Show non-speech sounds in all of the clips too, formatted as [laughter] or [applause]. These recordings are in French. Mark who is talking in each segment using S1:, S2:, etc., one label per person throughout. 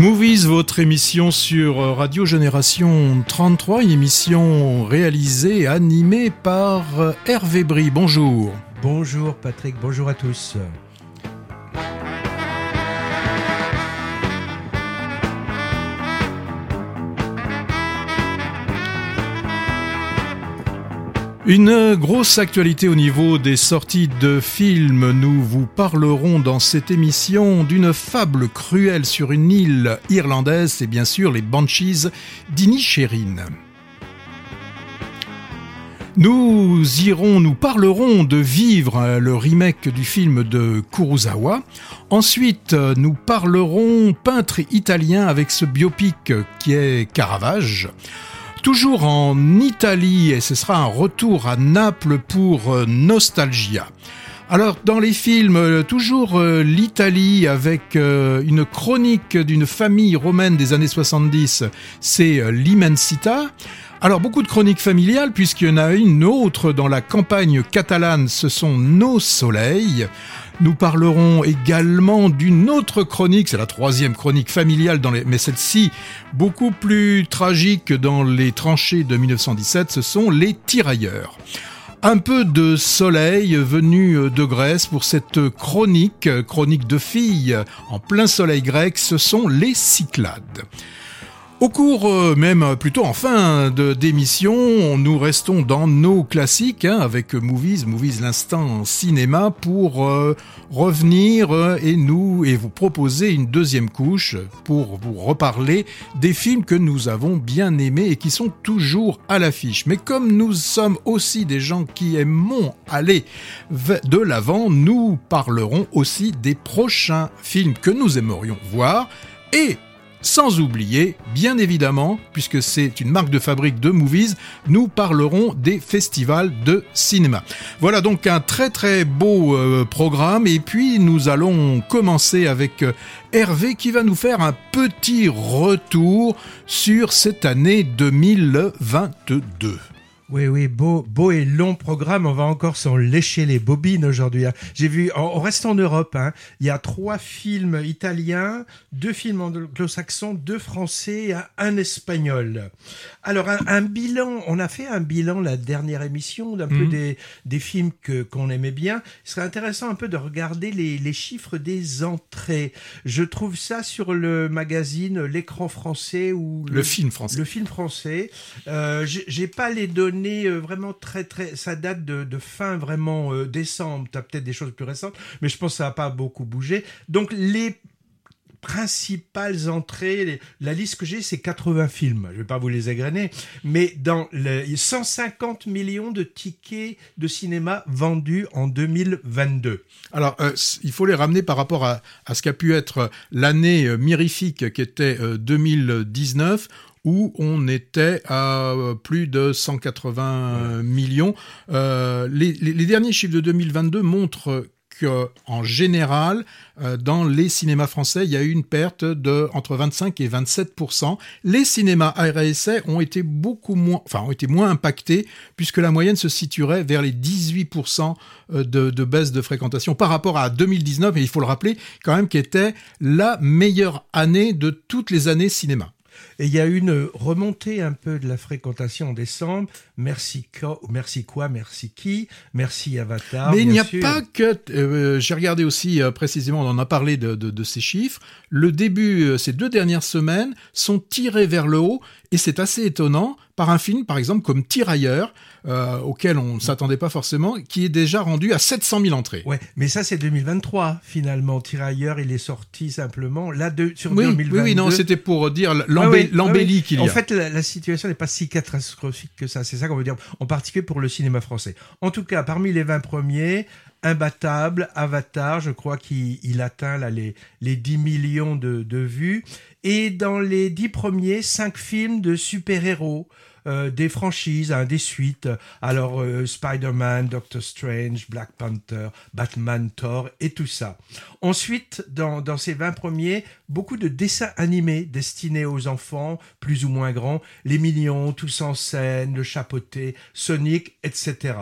S1: Movies, votre émission sur Radio Génération 33, une émission réalisée animée par Hervé Brie. Bonjour.
S2: Bonjour Patrick, bonjour à tous.
S1: Une grosse actualité au niveau des sorties de films. Nous vous parlerons dans cette émission d'une fable cruelle sur une île irlandaise, c'est bien sûr les Banshees d'Inisherin. Nous irons, nous parlerons de Vivre, le remake du film de Kurosawa. Ensuite, nous parlerons peintre italien avec ce biopic qui est Caravage. Toujours en Italie, et ce sera un retour à Naples pour euh, Nostalgia. Alors dans les films, euh, toujours euh, l'Italie avec une chronique d'une famille romaine des années 70, c'est l'Immensita. Alors beaucoup de chroniques familiales puisqu'il y en a une autre dans la campagne catalane, ce sont Nos soleils. Nous parlerons également d'une autre chronique, c'est la troisième chronique familiale, dans les... mais celle-ci beaucoup plus tragique dans les tranchées de 1917, ce sont les tirailleurs. Un peu de soleil venu de Grèce pour cette chronique, chronique de filles en plein soleil grec, ce sont les Cyclades. Au cours, euh, même plutôt en fin d'émission, nous restons dans nos classiques hein, avec Movies, Movies l'instant cinéma pour euh, revenir euh, et nous et vous proposer une deuxième couche pour vous reparler des films que nous avons bien aimés et qui sont toujours à l'affiche. Mais comme nous sommes aussi des gens qui aimons aller de l'avant, nous parlerons aussi des prochains films que nous aimerions voir et sans oublier, bien évidemment, puisque c'est une marque de fabrique de movies, nous parlerons des festivals de cinéma. Voilà donc un très très beau euh, programme et puis nous allons commencer avec euh, Hervé qui va nous faire un petit retour sur cette année 2022.
S2: Oui, oui, beau, beau et long programme. On va encore s'en lécher les bobines aujourd'hui. Hein. J'ai vu, on, reste en Europe. Hein. Il y a trois films italiens, deux films anglo-saxons, deux français, un, un espagnol. Alors, un, bilan. On a fait un bilan la dernière émission d'un peu mhm. des, des films que qu'on aimait bien. Ce serait intéressant un peu de regarder les, les chiffres des entrées. Je trouve ça sur le magazine L'écran français ou
S1: le, film français.
S2: Le film français. Euh, J'ai pas les données euh, vraiment très très. Ça date de, fin vraiment euh, décembre. Tu as peut-être des choses plus récentes, mais je pense que ça n'a pas beaucoup bougé. Donc les principales entrées, la liste que j'ai, c'est 80 films. Je vais pas vous les égrener, mais dans les 150 millions de tickets de cinéma vendus en 2022.
S1: Alors, euh, il faut les ramener par rapport à, à ce qu'a pu être l'année mirifique qui était 2019 où on était à euh, plus de 180 millions. Euh, les, derniers chiffres de 2022 montrent que, en général, euh, dans les cinémas français, il y a eu une perte de entre 25 et 27% Les cinémas RSA ont été beaucoup moins, enfin, ont été moins impactés puisque la moyenne se situerait vers les 18 de, de baisse de fréquentation par rapport à 2019, et il faut le rappeler quand même, qui était la meilleure année de toutes les années cinéma.
S2: Et il y a une remontée un peu de la fréquentation en décembre. Merci quoi, merci quoi, merci qui, merci Avatar.
S1: Mais il n'y a pas que. Euh, j'ai regardé aussi euh, précisément, on en a parlé de, de, ces chiffres. Le début, euh, ces deux dernières semaines, sont tirés vers le haut et c'est assez étonnant par un film, par exemple, comme Tirailleurs, euh, auquel on ne s'attendait pas forcément, qui est déjà rendu à 700 000 entrées.
S2: Ouais, mais ça c'est 2023 finalement. Tirailleurs, il est sorti simplement là de, sur
S1: oui,
S2: 2022.
S1: Oui, oui, non, c'était pour dire l'embellie qu'il y a.
S2: En fait, la, situation n'est pas si catastrophique que ça. C'est ça qu'on veut dire, en particulier pour le cinéma français. En tout cas, parmi les 20 premiers, Imbattable, Avatar, je crois qu'il atteint là, les, les 10 millions de, de vues. Et dans les 10 premiers, 5 films de super-héros. euh, des franchises, hein, des suites. Alors euh, Spider-Man, Doctor Strange, Black Panther, Batman, Thor et tout ça. Ensuite, dans, dans ces 20 premiers, beaucoup de dessins animés destinés aux enfants, plus ou moins grands, Les Millions, Tous en scène, Le Chapeauté, Sonic, etc.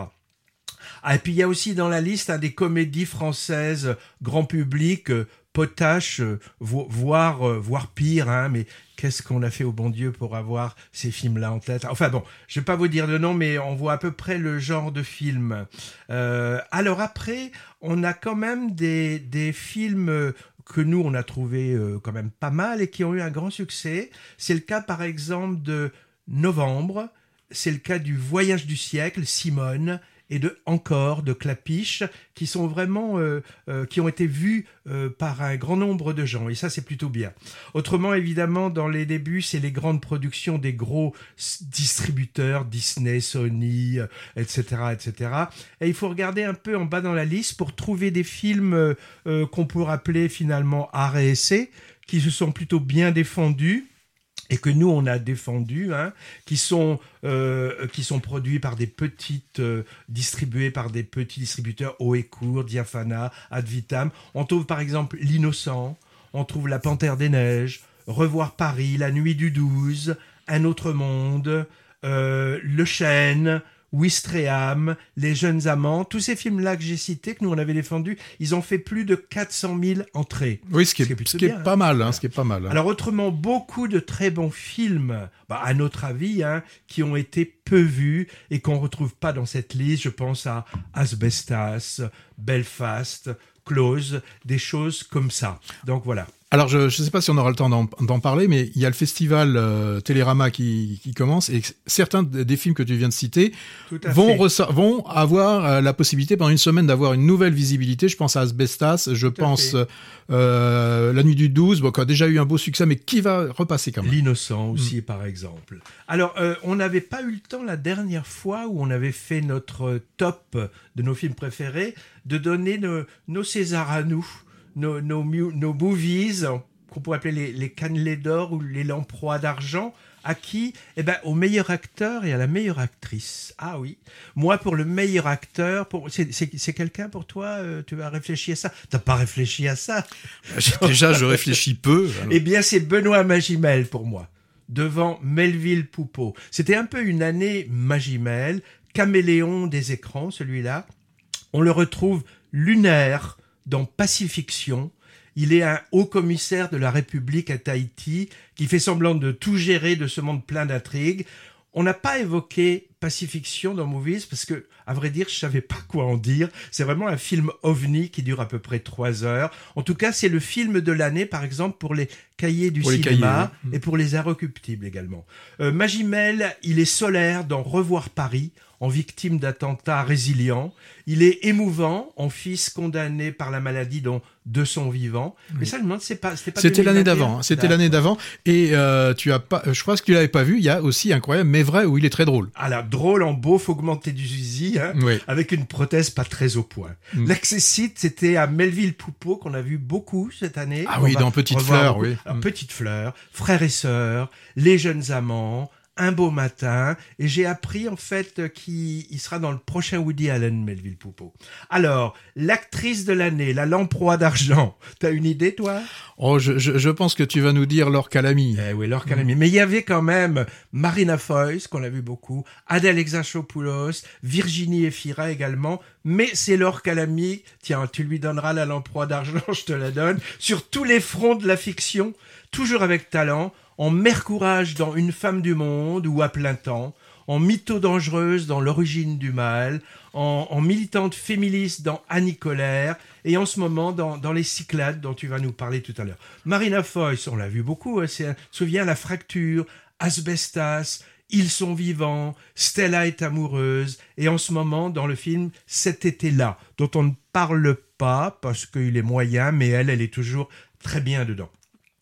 S2: Ah, et puis il y a aussi dans la liste des comédies françaises grand public, euh, potache, euh, voire, euh, voire pire, hein, mais qu'est-ce qu'on a fait au bon Dieu pour avoir ces films-là en tête? Enfin bon, je vais pas vous dire le nom, mais on voit à peu près le genre de film. alors après, on a quand même des, des films que nous, on a trouvé quand même pas mal et qui ont eu un grand succès. C'est le cas par exemple de Novembre, c'est le cas du Voyage du siècle, Simone, et de encore de clapiches qui sont vraiment euh, euh, qui ont été vus euh, par un grand nombre de gens et ça c'est plutôt bien. Autrement évidemment dans les débuts c'est les grandes productions des gros distributeurs Disney, Sony, etc etc. Et il faut regarder un peu en bas dans la liste pour trouver des films qu'on pourrait appeler finalement art et essai qui se sont plutôt bien défendus et que nous on a défendu, hein, qui sont euh, qui sont produits par des petites euh, distribués par des petits distributeurs haut et court, Diafana, Advitam. On trouve par exemple l'innocent, on trouve la Panthère des neiges, Revoir Paris, La nuit du 12, Un autre monde, euh, Le chêne, Wistreham, Les Jeunes Amants, tous ces films-là que j'ai cités, que nous on avait défendus, ils ont fait plus de 400 000 entrées.
S1: Oui, ce qui est, ce qui est pas mal, hein, ce qui est pas mal. Hein.
S2: Alors autrement, beaucoup de très bons films, bah, à notre avis, hein, qui ont été peu vus et qu'on retrouve pas dans cette liste. Je pense à Asbestas, Belfast, Close, des choses comme ça. Donc voilà.
S1: Alors, je ne sais pas si on aura le temps d'en parler, mais il y a le festival euh, Télérama qui, qui, commence et certains des films que tu viens de citer vont, vont avoir euh, la possibilité pendant une semaine d'avoir une nouvelle visibilité. Je pense à Asbestas, je pense euh, La Nuit du 12, bon, qui a déjà eu un beau succès, mais qui va repasser quand même.
S2: L'innocent aussi, mm. par exemple. Alors, euh, on n'avait pas eu le temps la dernière fois où on avait fait notre top de nos films préférés de donner nos, nos Césars à nous nos, nos, nos movies, qu'on pourrait appeler les, les cannelés d'or ou les lamproies d'argent, à qui Eh ben, au meilleur acteur et à la meilleure actrice. Ah oui. Moi, pour le meilleur acteur, pour... c'est quelqu'un pour toi euh, Tu as réfléchi à ça? T'as pas réfléchi à ça?
S1: Déjà, je réfléchis peu.
S2: Eh bien, c'est Benoît Magimel pour moi, devant Melville Poupeau. C'était un peu une année Magimel, caméléon des écrans, celui-là. On le retrouve lunaire, dans Pacifiction. Il est un haut commissaire de la République à Tahiti qui fait semblant de tout gérer de ce monde plein d'intrigues. On n'a pas évoqué Pacifiction dans Movies parce que, à vrai dire, je savais pas quoi en dire. C'est vraiment un film ovni qui dure à peu près trois heures. En tout cas, c'est le film de l'année, par exemple, pour les cahiers du cinéma et pour les inrecuptibles également. Euh, Magimel, il est solaire dans Revoir Paris en victime d'attentats résilients. Il est émouvant en fils condamné par la maladie dont deux sont vivants. Mais ça, je me demande, c'est pas,
S1: c'était l'année d'avant. Hein. C'était l'année d'avant. Et euh, tu as pas, je crois que tu l'avais pas vu. Il y a aussi incroyable, mais vrai, où il est très drôle.
S2: Alors drôle en beau, faut augmenter du zizi, hein, avec une prothèse pas très au point. Mm. L'accessite, c'était à Melville Poupeau qu'on a vu beaucoup cette année.
S1: Ah oui, dans Petite Fleur, oui.
S2: Mm. Petite Fleur, Frères et Sœurs, Les Jeunes Amants, un beau matin et j'ai appris en fait qu'il sera dans le prochain Woody Allen Melville Poupeau. Alors, l'actrice de l'année, la lamproie d'argent, [laughs] t'as une idée toi?
S1: Oh, je, je, pense que tu vas nous dire Laure Calamy.
S2: Eh oui, Laure Calamy. Mais il y avait quand même Marina Foïs, qu'on a vu beaucoup, Adèle Exarchopoulos, Virginie Efira également, mais c'est Laure Calamy, tiens, tu lui donneras la lamproie d'argent, [laughs] je te la donne, sur tous les fronts de la fiction, toujours avec talent, en mère courage dans Une femme du monde ou à plein temps, en mytho dangereuse dans L'origine du mal, en, militante féministe dans Annie Colère, et en ce moment dans, Les Cyclades dont tu vas nous parler tout à l'heure. Marina Foïs, on l'a vu beaucoup, hein, c'est, souviens La Fracture, Asbestas, Ils sont vivants, Stella est amoureuse, et en ce moment dans le film Cet été-là, dont on ne parle pas parce qu'il est moyen, mais elle, elle est toujours très bien dedans.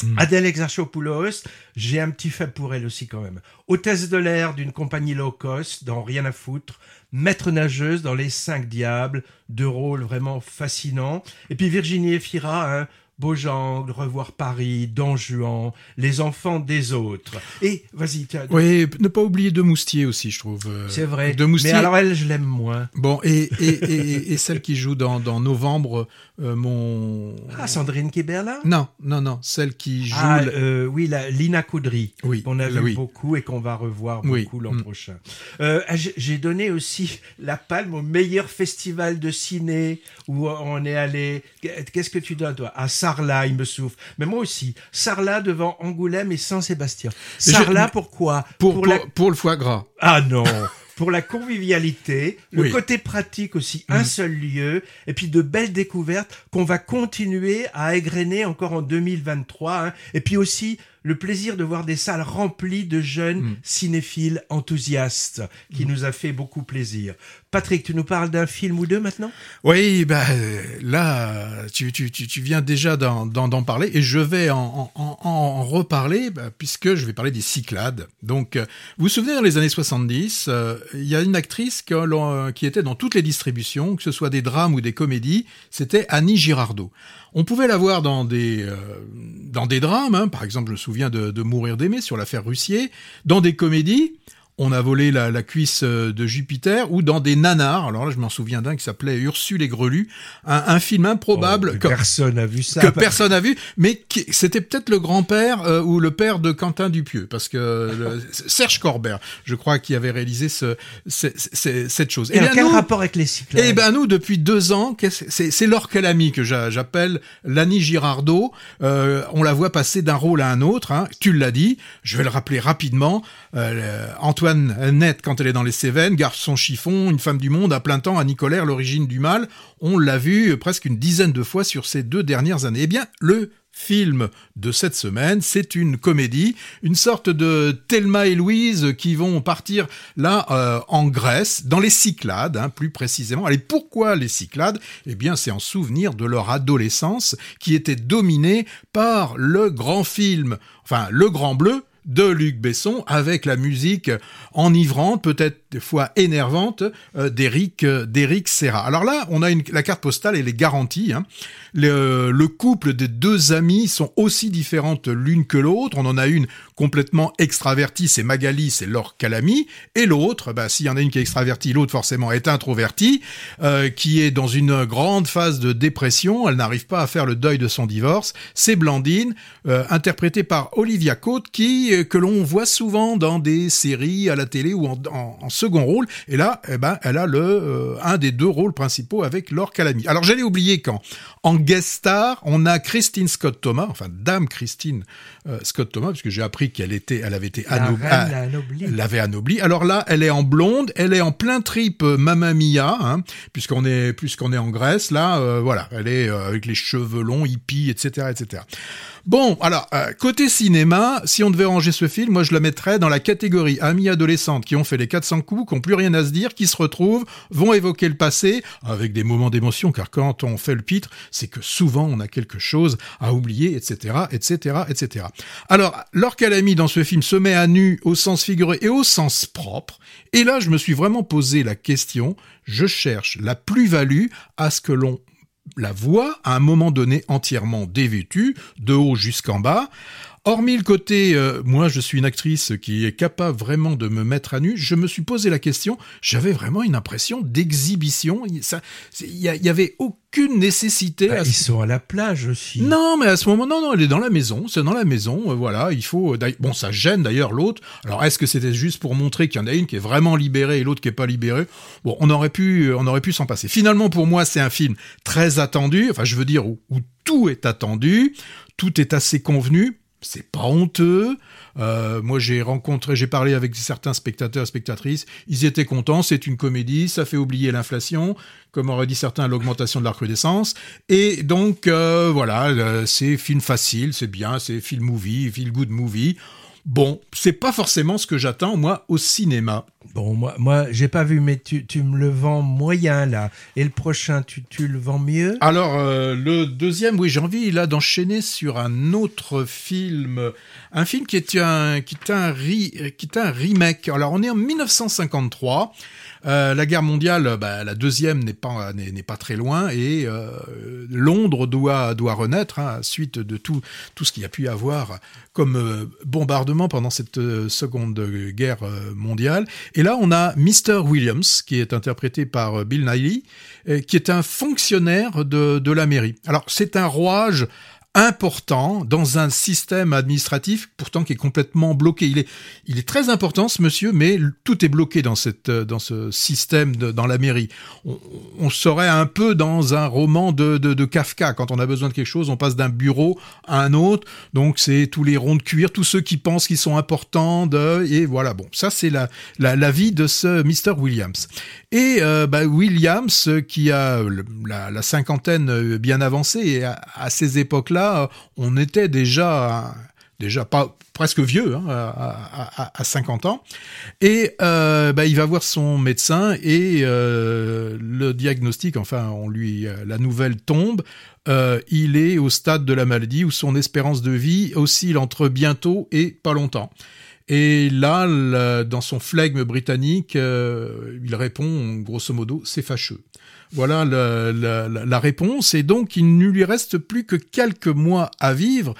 S2: Mm. Adèle Exarchopoulos, j'ai un petit fait pour elle aussi quand même. Hôtesse de l'air d'une compagnie low cost dans Rien à foutre, maître nageuse dans Les Cinq Diables, deux rôles vraiment fascinants. Et puis Virginie Efira, hein, Beaugenre, Revoir Paris, Don Juan, Les enfants des autres. Et vas-y.
S1: Oui, ne pas oublier De Moustier aussi, je trouve. euh,
S2: C'est vrai.
S1: De Moustier.
S2: Mais alors elle, je l'aime moins.
S1: Bon, et, et, et, et celle qui joue dans, dans Novembre, euh, mon.
S2: Ah, Sandrine Kiberlin
S1: Non, non, non, celle qui joue.
S2: Ah,
S1: le-
S2: euh, oui, la, Lina Coudry,
S1: Oui,
S2: qu'on a vu
S1: oui.
S2: beaucoup et qu'on va revoir
S1: Oui,
S2: beaucoup l'an
S1: mm.
S2: prochain. Euh, ah, j'ai- donné aussi la palme au meilleur festival de ciné où on est allé. Qu'est-ce que tu donnes, toi? À Sarlat, il me souffle. Mais moi aussi. Sarlat devant Angoulême et Saint-Sébastien. Sarlat, pourquoi?
S1: pour, pour,
S2: la
S1: pour le foie gras.
S2: ah non [laughs] Pour la convivialité, le
S1: Oui.
S2: côté pratique aussi, un seul lieu, et puis de belles découvertes qu'on va continuer à égrener encore en 2023. hein. Et puis aussi le plaisir de voir des salles remplies de jeunes cinéphiles enthousiastes, qui nous a fait beaucoup plaisir. Patrick, tu nous parles d'un film ou deux maintenant?
S1: Oui, bah, euh, là, tu, tu, tu, viens déjà d'en, parler et je vais en, en, en, reparler bah, puisque je vais parler des Cyclades. Donc, euh, vous vous souvenez, dans les années 70, euh, il y a une actrice l'on- qui était dans toutes les distributions, que ce soit des drames ou des comédies, c'était Annie Girardot. On pouvait la voir dans des, euh, dans des drames, hein, par exemple, je me souviens de, de Mourir d'aimer sur l'affaire Russier, dans des comédies, on a volé la, la cuisse euh, de Jupiter, ou dans des nanars, alors là je m'en souviens d'un qui s'appelait Ursule et Grelu, un, un film improbable
S2: Oh,
S1: que,
S2: Personne n'a vu ça.
S1: que personne n'a vu, mais qui- c'était peut-être le grand-père euh, ou le père de Quentin Dupieux, parce que le- [laughs] Serge Corbert, je crois, qui avait réalisé ce, ce- ce- cette chose.
S2: Et
S1: bien,
S2: quel
S1: nous-
S2: rapport avec les cyclades
S1: eh ben nous, depuis deux ans, c'est c'est Laure Calamy que j'a- j'appelle Lani Girardot. Euh, on la voit passer d'un rôle à un autre. Hein. Tu l'as dit. Je vais le rappeler rapidement. Euh, Antoine Net, quand elle est dans les Cévennes, garde son chiffon, une femme du monde à plein temps, à Nicolaire, l'origine du mal. On l'a vu presque une dizaine de fois sur ces deux dernières années. Eh bien, le film de cette semaine, c'est une comédie, une sorte de Thelma et Louise qui vont partir là euh, en Grèce, dans les Cyclades, hein, plus précisément. Allez, pourquoi les Cyclades? Eh bien, c'est en souvenir de leur adolescence qui était dominée par le grand film, enfin le Grand Bleu de Luc Besson avec la musique enivrante, peut-être des fois énervante, euh, d'Éric euh, Serra. Alors là, on a une, la carte postale, elle est garantie. Hein. Le, le couple des deux amies sont aussi différentes l'une que l'autre. On en a une complètement extravertie, c'est Magali, c'est Laure Calamy, et l'autre, bah, s'il y en a une qui est extravertie, l'autre forcément est introvertie, euh, qui est dans une grande phase de dépression. Elle n'arrive pas à faire le deuil de son divorce. C'est Blandine, euh, interprétée par Olivia Cote, qui euh, que l'on voit souvent dans des séries à la télé ou en, second rôle. Et là, eh ben, elle a le euh, un des deux rôles principaux avec Laure Calamy. Alors j'allais oublier quand en guest star, on a Christine Scott Thomas, enfin Dame Christine euh, Scott Thomas, puisque j'ai appris qu'elle était, elle avait été anob-
S2: reine
S1: ah,
S2: anoblie.
S1: elle l'avait anobli. Alors là, elle est en blonde, elle est en plein trip euh, Mamma Mia, hein, puisqu'on est puisqu'on est en Grèce. Là, euh, voilà, elle est euh, avec les cheveux longs, hippie, etc., etc. Bon, alors côté cinéma, si on devait ranger ce film, moi je le mettrais dans la catégorie amis adolescentes qui ont fait les 400 coups, qui ont plus rien à se dire, qui se retrouvent, vont évoquer le passé avec des moments d'émotion, car quand on fait le pitre, c'est que souvent on a quelque chose à oublier, etc., etc., etc. Alors, Laure Calamy dans ce film se met à nu au sens figuré et au sens propre, et là je me suis vraiment posé la question, je cherche la plus-value à ce que l'on la voix à un moment donné entièrement dévêtue, de haut jusqu'en bas. Hormis le côté, euh, moi je suis une actrice qui est capable vraiment de me mettre à nu, je me suis posé la question, j'avais vraiment une impression d'exhibition, il ça- c'est- il y, a- il y avait aucune nécessité
S2: Bah,
S1: à
S2: ils sont à la plage aussi.
S1: non, mais à ce moment, non, non, elle est dans la maison, c'est dans la maison, euh, voilà, il faut, euh, bon, ça gêne d'ailleurs l'autre. Alors, est-ce que c'était juste pour montrer qu'il y en a une qui est vraiment libérée et l'autre qui est pas libérée? Bon, on aurait pu, euh, on aurait pu s'en passer. Finalement, pour moi, c'est un film très attendu, enfin, je veux dire, où, où tout est attendu, tout est assez convenu, c'est pas honteux. Euh, moi, j'ai rencontré, j'ai parlé avec certains spectateurs spectatrices. Ils étaient contents. C'est une comédie. Ça fait oublier l'inflation, comme auraient dit certains, l'augmentation de la recrudescence. Et donc, euh, voilà, euh, c'est film facile, c'est bien, c'est film movie, feel good movie. Bon, c'est pas forcément ce que j'attends moi au cinéma.
S2: Bon, moi, moi j'ai pas vu, mais tu, tu, me le vends moyen là. Et le prochain, tu, tu le vends mieux?
S1: Alors, euh, le deuxième, oui, j'ai envie là d'enchaîner sur un autre film. Un film qui est un, qui est un, qui est un remake. Alors, on est en 1953. Euh, la guerre mondiale, bah, la deuxième n'est pas n'est pas très loin et euh, Londres doit doit renaître hein, suite de tout tout ce qu'il y a pu avoir comme euh, bombardement pendant cette seconde guerre mondiale. Et là, on a Mr. Williams qui est interprété par Bill Nighy, qui est un fonctionnaire de de la mairie. Alors c'est un rouage important dans un système administratif pourtant qui est complètement bloqué. Il est, très important ce monsieur, mais tout est bloqué dans dans ce système dans la mairie. On, serait un peu dans un roman de, Kafka. Quand on a besoin de quelque chose, on passe d'un bureau à un autre. Donc c'est tous les ronds de cuir, tous ceux qui pensent qu'ils sont importants. Et voilà. Bon, ça c'est la, vie de ce Mr Williams. Et euh, bah, Williams qui a la, la, cinquantaine bien avancée et à, à ces époques-là on était déjà déjà pas presque vieux, hein, à, 50 ans, et euh, bah, il va voir son médecin et euh, le diagnostic, enfin, on lui, la nouvelle tombe. Euh, il est au stade de la maladie où son espérance de vie oscille entre bientôt et pas longtemps. Et là, dans son flegme britannique, il répond grosso modo, c'est fâcheux. Voilà la, réponse. Et donc, il ne lui reste plus que quelques mois à vivre.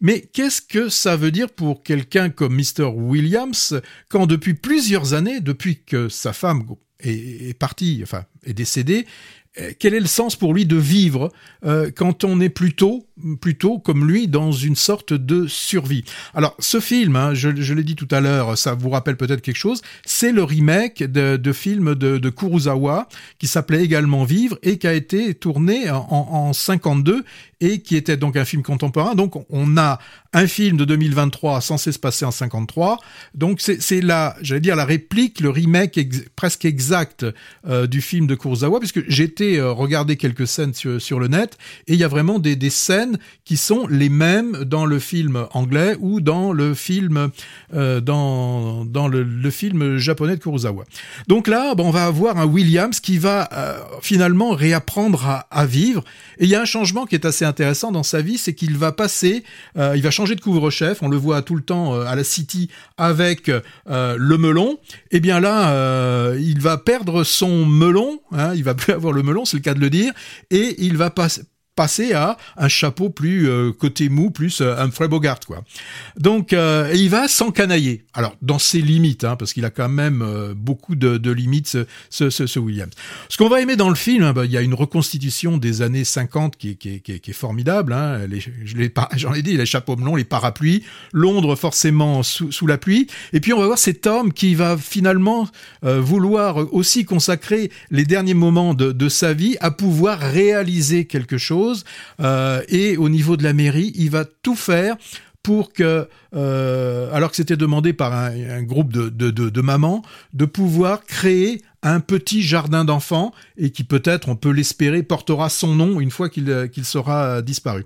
S1: Mais qu'est-ce que ça veut dire pour quelqu'un comme Mr. Williams quand depuis plusieurs années, depuis que sa femme est, est partie, enfin, est décédée, euh, quel est le sens pour lui de vivre euh, quand on est plutôt, plutôt comme lui dans une sorte de survie? Alors ce film, hein, je, l'ai dit tout à l'heure, ça vous rappelle peut-être quelque chose, c'est le remake de, de film de, de, Kurosawa qui s'appelait également Vivre et qui a été tourné en, en 52 et qui était donc un film contemporain. Donc on a un film de 2023 censé se passer en 53. Donc c'est la, j'allais dire la réplique, le remake presque exact euh, du film de Kurosawa, puisque été euh, regarder quelques scènes sur, le net et il y a vraiment des, scènes qui sont les mêmes dans le film anglais ou dans le film euh, dans dans le, film japonais de Kurosawa. Donc là, bon, on va avoir un Williams qui va euh, finalement réapprendre à, à, vivre. Et il y a un changement qui est assez intéressant dans sa vie, c'est qu'il va passer, il va changer de couvre-chef, on le voit tout le temps euh, à la City avec euh, le melon, et eh bien là, euh, il va perdre son melon, hein, il va [laughs] plus avoir le melon, c'est le cas de le dire, et il va passer passer à un chapeau plus euh, côté mou, plus euh, Humphrey Bogart, quoi. Donc, euh, il va s'encanailler. Alors, dans ses limites, hein, parce qu'il a quand même beaucoup de, limites, ce, ce, ce, Williams. Ce qu'on va aimer dans le film, hein, bah, il y a une reconstitution des années 50 qui, est formidable. Hein, les, [laughs] j'en ai dit, les chapeaux melons, les parapluies, Londres forcément sous, la pluie. Et puis, on va voir cet homme qui va finalement vouloir aussi consacrer les derniers moments de sa vie à pouvoir réaliser quelque chose euh, et au niveau de la mairie, il va tout faire pour que, euh, alors que c'était demandé par un, groupe de, de, de, mamans, de pouvoir créer un petit jardin d'enfants et qui peut-être, on peut l'espérer, portera son nom une fois qu'il qu'il sera disparu.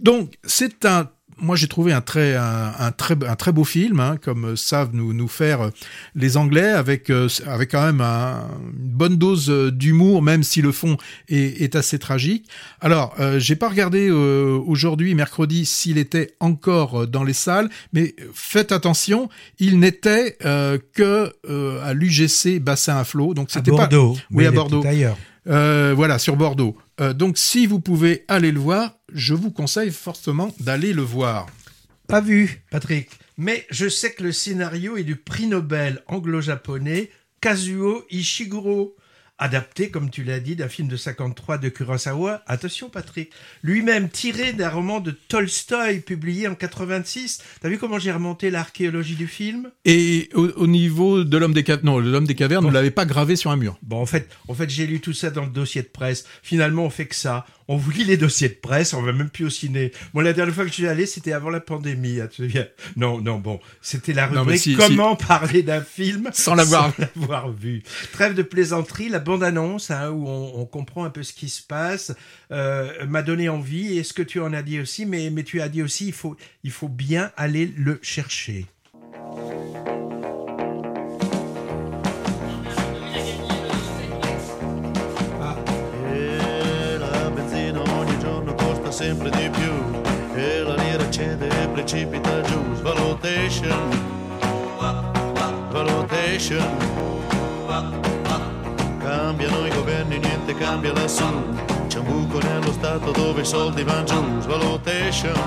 S1: Donc c'est un moi j'ai trouvé un très un, très un très beau film hein, comme savent nous nous faire les Anglais avec euh, avec quand même un, une bonne dose d'humour même si le fond est, est assez tragique. Alors euh, j'ai pas regardé euh, aujourd'hui mercredi s'il était encore dans les salles, mais faites attention, il n'était euh, que à l'UGC bassin à flot, donc c'était
S2: pas
S1: oui,
S2: oui
S1: à Bordeaux.
S2: Ailleurs.
S1: Euh, voilà, sur Bordeaux. Euh, donc si vous pouvez aller le voir, je vous conseille fortement d'aller le voir.
S2: Pas vu, Patrick. Mais je sais que le scénario est du prix Nobel anglo-japonais Kazuo Ishiguro adapté, comme tu l'as dit, d'un film de 53 de Kurosawa. Attention, Patrick. Lui-même tiré d'un roman de Tolstoï publié en 86. T'as vu comment j'ai remonté l'archéologie du film?
S1: Et au, niveau de l'homme des cavernes, non, l'homme des cavernes, bon. ne l'avait pas gravé sur un mur.
S2: Bon, en fait, en fait, j'ai lu tout ça dans le dossier de presse. Finalement, on fait que ça on vous lit les dossiers de presse, on va même plus au ciné. Moi, la dernière fois que je suis allé, c'était avant la pandémie. Hein, tu te souviens Non, non, bon, c'était la rubrique si, Comment si... parler d'un film [laughs]
S1: sans l'avoir
S2: vu. Trêve de plaisanterie, la bande-annonce hein, où on, on, comprend un peu ce qui se passe euh, m'a donné envie. Et ce que tu en as dit aussi, mais, mais tu as dit aussi, il faut, il faut bien aller le chercher. sempre di più e la lira cede e precipita giù.
S3: Valutation, valutation. Cambiano i governi, niente cambia lassù. C'è un buco nello Stato dove i soldi vanno giù.
S4: Svalutation,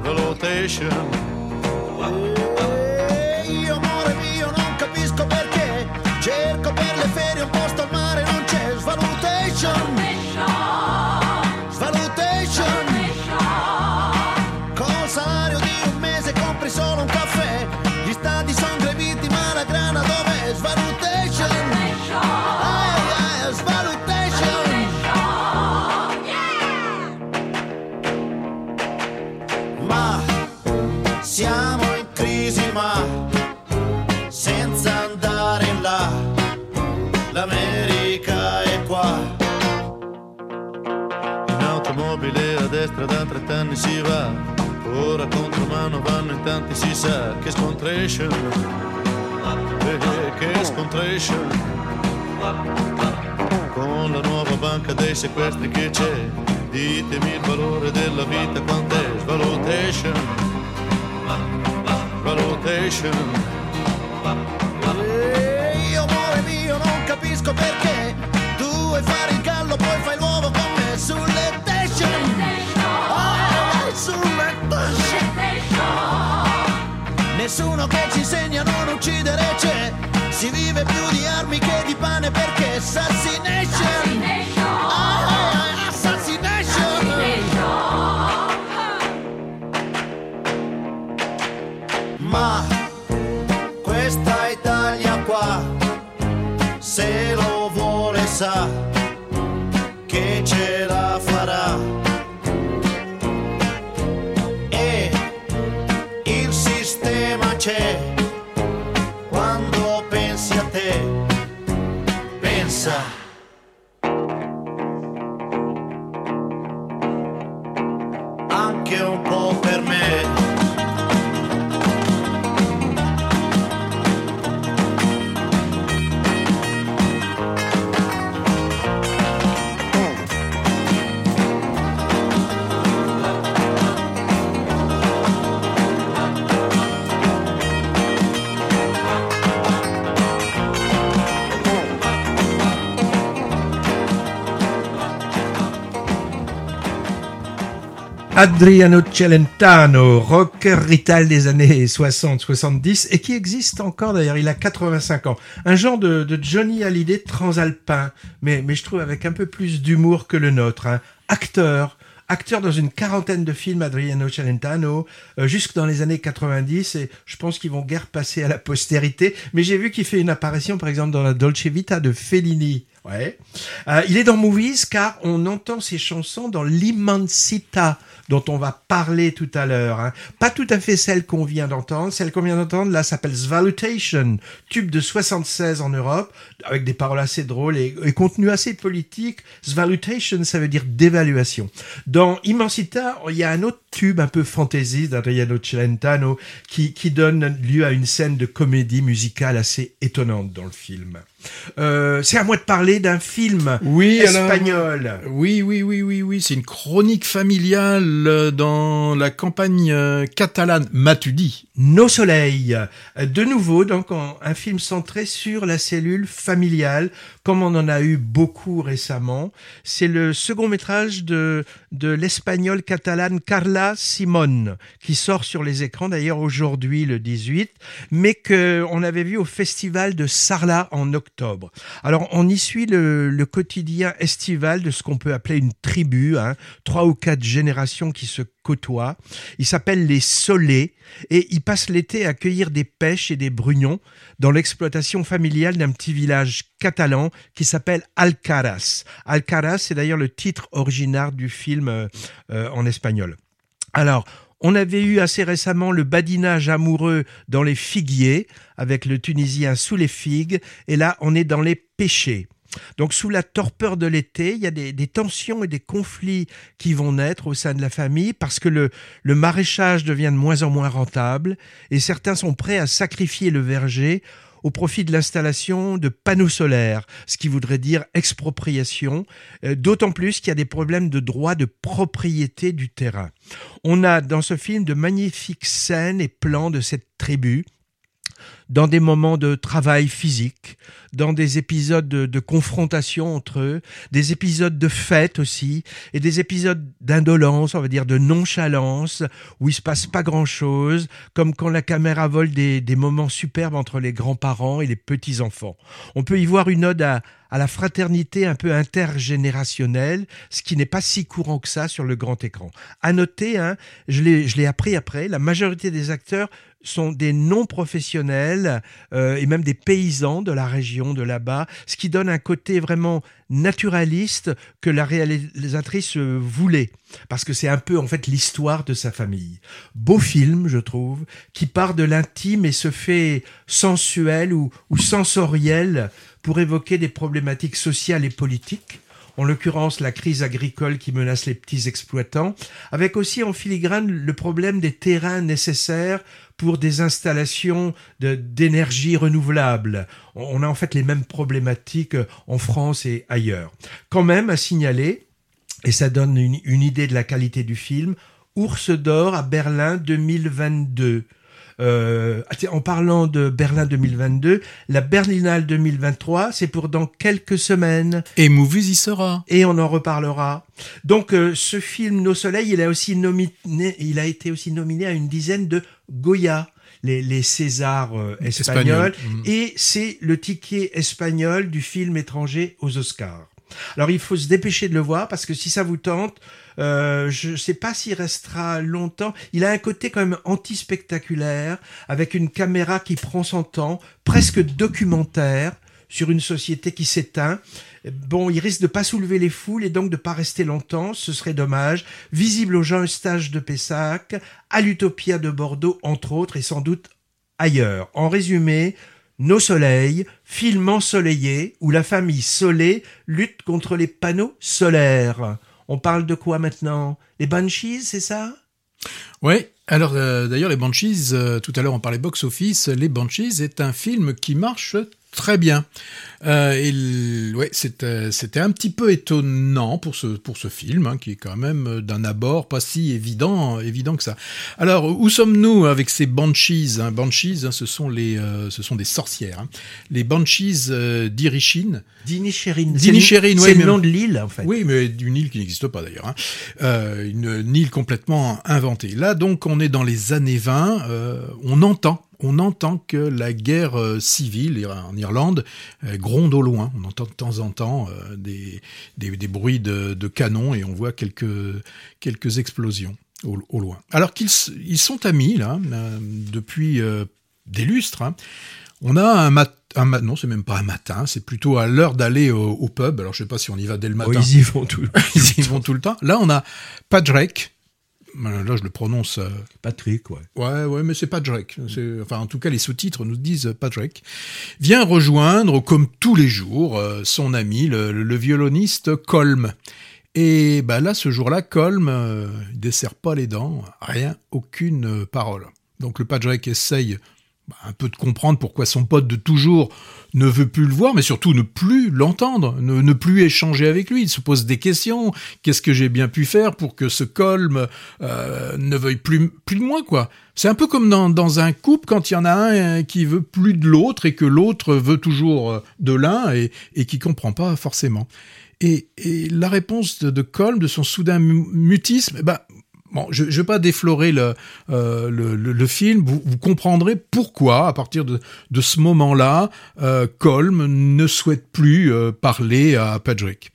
S4: valutation. l'America è qua.
S3: In automobile a destra da 30 anni si va. Ora contro mano vanno in tanti si sa che scontration. Eh, che scontration. Con la nuova banca dei sequestri che c'è. Ditemi il valore della vita quant'è. Valutation. Valutation.
S4: E io amore mio non capisco perché vuoi fare il gallo poi fai l'uovo con me sulle station. Ah, sulle. Nessuno che ci insegna a non uccidere c'è. Si vive più di armi che di pane perché assassination. Ah, assassination. Ma questa Italia qua, se lo vuole sa
S2: Adriano Celentano, rocker rital des années 60-70 et qui existe encore d'ailleurs, il a 85 ans. Un genre de, de Johnny Hallyday transalpin, mais, mais je trouve avec un peu plus d'humour que le nôtre. hein. Acteur, acteur dans une quarantaine de films, Adriano Celentano, euh, jusque dans les années 90, et je pense qu'ils vont guère passer à la postérité, mais j'ai vu qu'il fait une apparition par exemple dans la Dolce Vita de Fellini. Ouais. Euh, il est dans Movies car on entend ses chansons dans l'Immensita dont on va parler tout à l'heure. hein. Pas tout à fait celle qu'on vient d'entendre. Celle qu'on vient d'entendre là s'appelle Svalutation, tube de 76 en Europe, avec des paroles assez drôles et, contenu assez politique. Svalutation, ça veut dire dévaluation. Dans Immensita, il y a un autre tube un peu fantasy d'Adriano Celentano qui, qui donne lieu à une scène de comédie musicale assez étonnante dans le film. Euh, c'est à moi de parler d'un film
S1: Oui, alors-
S2: espagnol.
S1: Oui, oui, oui, oui, oui. C'est une chronique familiale euh, dans la campagne euh, catalane. M'as-tu dit?
S2: Nos soleils. De nouveau, donc, un film centré sur la cellule familiale, comme on en a eu beaucoup récemment. C'est le second métrage de, de l'espagnole catalane Carla Simon, qui sort sur les écrans d'ailleurs aujourd'hui, le 18, mais que on avait vu au festival de Sarlat en octobre. Alors, on y suit le, le quotidien estival de ce qu'on peut appeler une tribu, hein, trois ou quatre générations qui se côtoient. Il s'appelle les Solés et ils passent l'été à cueillir des pêches et des brugnons dans l'exploitation familiale d'un petit village catalan qui s'appelle Alcaraz. Alcaraz, c'est d'ailleurs le titre original du film euh, euh, en espagnol. Alors, on avait eu assez récemment le badinage amoureux dans les figuiers avec le Tunisien sous les figues et là on est dans les pêchers. Donc sous la torpeur de l'été, il y a des, tensions et des conflits qui vont naître au sein de la famille parce que le, le maraîchage devient de moins en moins rentable et certains sont prêts à sacrifier le verger au profit de l'installation de panneaux solaires, ce qui voudrait dire expropriation, euh, d'autant plus qu'il y a des problèmes de droit de propriété du terrain. On a dans ce film de magnifiques scènes et plans de cette tribu dans des moments de travail physique, dans des épisodes de, confrontation entre eux, des épisodes de fête aussi, et des épisodes d'indolence, on va dire de nonchalance, où il se passe pas grand chose, comme quand la caméra vole des, des moments superbes entre les grands-parents et les petits-enfants. On peut y voir une ode à, à la fraternité un peu intergénérationnelle, ce qui n'est pas si courant que ça sur le grand écran. À noter, hein, je l'ai appris après, la majorité des acteurs sont des non-professionnels euh, et même des paysans de la région de là-bas, ce qui donne un côté vraiment naturaliste que la réalisatrice euh, voulait, parce que c'est un peu en fait l'histoire de sa famille. Beau film, je trouve, qui part de l'intime et se fait sensuel ou, ou sensoriel pour évoquer des problématiques sociales et politiques en l'occurrence la crise agricole qui menace les petits exploitants, avec aussi en filigrane le problème des terrains nécessaires pour des installations d'énergie renouvelable. On a en fait les mêmes problématiques en France et ailleurs. Quand même à signaler, et ça donne une, une idée de la qualité du film, Ours d'or à Berlin 2022. Euh, en parlant de Berlin 2022, la Berlinale 2023, c'est pour dans quelques semaines.
S1: Et Movies y sera.
S2: Et on en reparlera. Donc euh, ce film Nos Soleils, il a aussi nominé, il a été aussi nominé à une dizaine de Goya. Les, les Césars euh, espagnols, mm. et c'est le ticket espagnol du film étranger aux Oscars. Alors il faut se dépêcher de le voir parce que si ça vous tente, euh, je ne sais pas s'il restera longtemps. Il a un côté quand même anti-spectaculaire, avec une caméra qui prend son temps, presque documentaire, sur une société qui s'éteint. Bon, il risque de pas soulever les foules et donc de pas rester longtemps, ce serait dommage. Visible au Jean Eustache de Pessac, à l'Utopia de Bordeaux, entre autres, et sans doute ailleurs. En résumé, nos soleils, film ensoleillé, où la famille Solé lutte contre les panneaux solaires. On parle de quoi maintenant? Les Banshees, c'est ça?
S1: Oui. Alors euh, d'ailleurs les Banshees, euh, tout à l'heure on parlait box-office, les Banshees est un film qui marche très bien. Euh, ouais, c'était, c'était un petit peu étonnant pour ce, pour ce film, hein, qui est quand même euh, d'un abord pas si évident, évident que ça. Alors, où sommes-nous avec ces banshees hein? Banshees, hein, ce, sont les, euh, ce sont des sorcières. Hein. Les banshees euh, d'Irishin.
S2: D'Inisherin.
S1: D'Inisherin,
S2: C'est le nom de l'île, en fait.
S1: Oui, mais d'une île qui n'existe pas d'ailleurs. Hein. Euh, une, une, île complètement inventée. Là, donc, on est dans les années 20. on entend on entend que la guerre euh, civile en Irlande euh, gronde au loin. On entend de temps en temps euh, des, des, bruits de, de canons et on voit quelques, quelques explosions au, loin. Alors qu'ils ils sont amis, là, depuis des lustres. Hein. On a un matin, non, c'est même pas un matin, c'est plutôt à l'heure d'aller au, pub. Alors je sais pas si on y va dès le matin.
S2: Oh, ils y vont tout. [laughs]
S1: ils y vont tout le temps. Là, on a Patrick, Là, je le prononce. Euh,
S2: Patrick, ouais.
S1: Ouais, ouais, mais c'est pas Drake. Enfin, en tout cas, les sous-titres nous disent Patrick. Vient rejoindre, comme tous les jours, euh, son ami, le, violoniste Colm. Et bah là, ce jour-là, Colm euh, il dessert pas les dents, rien, aucune parole. Donc le Patrick essaye un peu de comprendre pourquoi son pote de toujours ne veut plus le voir, mais surtout ne plus l'entendre, ne, plus échanger avec lui. Il se pose des questions. Qu'est-ce que j'ai bien pu faire pour que ce colme euh, ne veuille plus, plus de moi, quoi? C'est un peu comme dans, dans un couple quand il y en a un euh, qui veut plus de l'autre et que l'autre veut toujours euh, de l'un et, et qui comprend pas forcément. Et, et la réponse de, de Colm, de son soudain mutisme, bah, Bon, je ne vais pas déflorer le, euh, le, le, film, vous, vous, comprendrez pourquoi, à partir de, de ce moment-là, euh, Colm ne souhaite plus euh, parler à Patrick.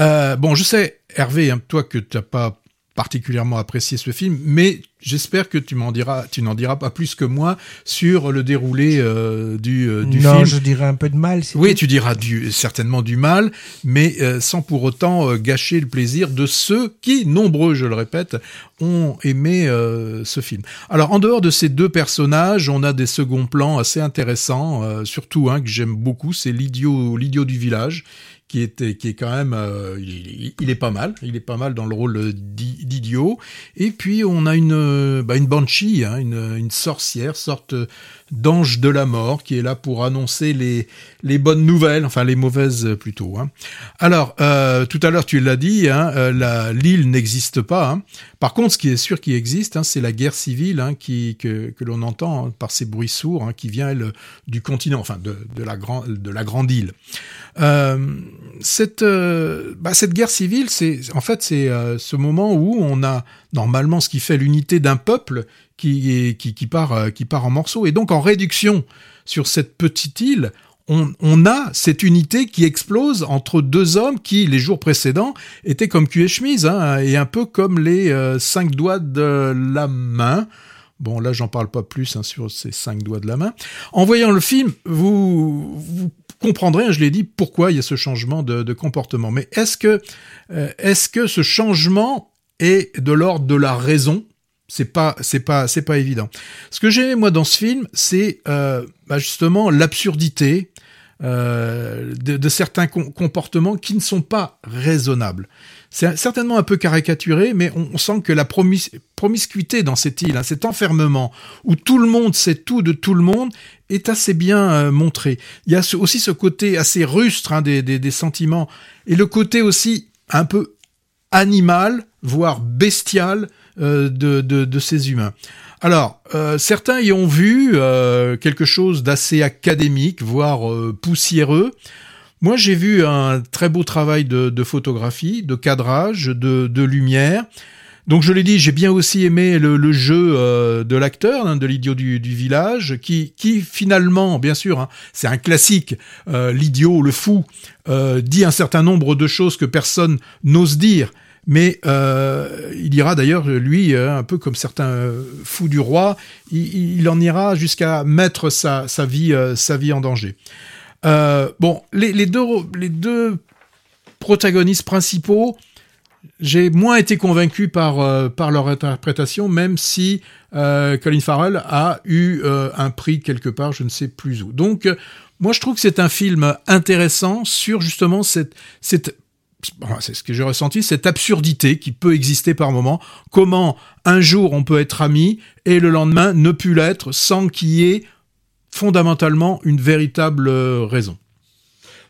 S1: Euh, bon, je sais, Hervé, hein, toi que tu n'as pas particulièrement apprécié ce film, mais j'espère que tu m'en diras, tu n'en diras pas plus que moi sur le déroulé euh, du, euh, du
S2: non,
S1: film.
S2: je dirais un peu de mal.
S1: Oui, tu diras du, certainement du mal, mais euh, sans pour autant gâcher le plaisir de ceux qui, nombreux, je le répète, ont aimé ce film. Alors, en dehors de ces deux personnages, on a des seconds plans assez intéressants, surtout un que j'aime beaucoup, c'est l'idiot, l'idiot du village qui est, qui est quand même, euh, il, est pas mal, il est pas mal dans le rôle d'idiot. Et puis on a une une, bah, une banshee, hein, une, sorcière, sorte d'ange de la mort qui est là pour annoncer les, les bonnes nouvelles, enfin les mauvaises euh, plutôt. Hein. Alors, euh, tout à l'heure tu l'as dit, hein, euh, l'île n'existe pas. Par contre, ce qui est sûr qui existe, c'est la guerre civile qui, que, que l'on entend par ces bruits sourds qui vient du continent, enfin de, de, la, de la grande île. Euh, cette, euh, bah, cette guerre civile, c'est en fait c'est euh, ce moment où on a normalement ce qui fait l'unité d'un peuple qui, qui, qui, part, qui part en morceaux. Et donc en réduction sur cette petite île, on, on, a cette unité qui explose entre deux hommes qui, les jours précédents, étaient comme cul et chemise, hein, et un peu comme les cinq doigts de la main. Bon, là, j'en parle pas plus hein, sur ces cinq doigts de la main. En voyant le film, vous, vous comprendrez, je l'ai dit, pourquoi il y a ce changement de, comportement. Mais est-ce que, euh, est-ce que ce changement est de l'ordre de la raison? C'est pas, c'est pas, c'est pas évident. Ce que j'ai moi dans ce film, c'est euh, bah, justement l'absurdité euh, de, certains comportements qui ne sont pas raisonnables. C'est certainement un peu caricaturé, mais on, sent que la promiscuité dans cette île, hein, cet enfermement, où tout le monde sait tout de tout le monde, est assez bien euh, montré. Il y a aussi ce côté assez rustre hein, des, sentiments, et le côté aussi un peu animal, voire bestial euh, de, ces humains. Alors, euh, certains y ont vu quelque chose d'assez académique, voire poussiéreux. Moi, j'ai vu un très beau travail de, photographie, de cadrage, de, lumière. Donc je l'ai dit, j'ai bien aussi aimé le, jeu euh, de l'acteur, hein, de l'idiot du, village, qui, finalement, bien sûr, hein, c'est un classique, euh, l'idiot, le fou, euh, dit un certain nombre de choses que personne n'ose dire. Mais il ira d'ailleurs, lui, un peu comme certains fous du roi, il, en ira jusqu'à mettre sa vie en danger. Euh, bon, les, deux, protagonistes principaux, j'ai moins été convaincu par, euh, leur interprétation, même si euh, Colin Farrell a eu un prix quelque part, je ne sais plus où. Donc, moi, je trouve que c'est un film intéressant sur justement cette, cette c'est ce que j'ai ressenti, cette absurdité qui peut exister par moment. Comment un jour on peut être ami et le lendemain ne plus l'être sans qu'il y ait fondamentalement une véritable euh, raison.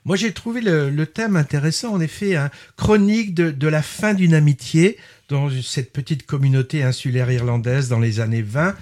S2: Moi, j'ai trouvé le, thème intéressant, en effet, hein, chronique de, la fin d'une amitié dans cette petite communauté insulaire irlandaise dans les années 20.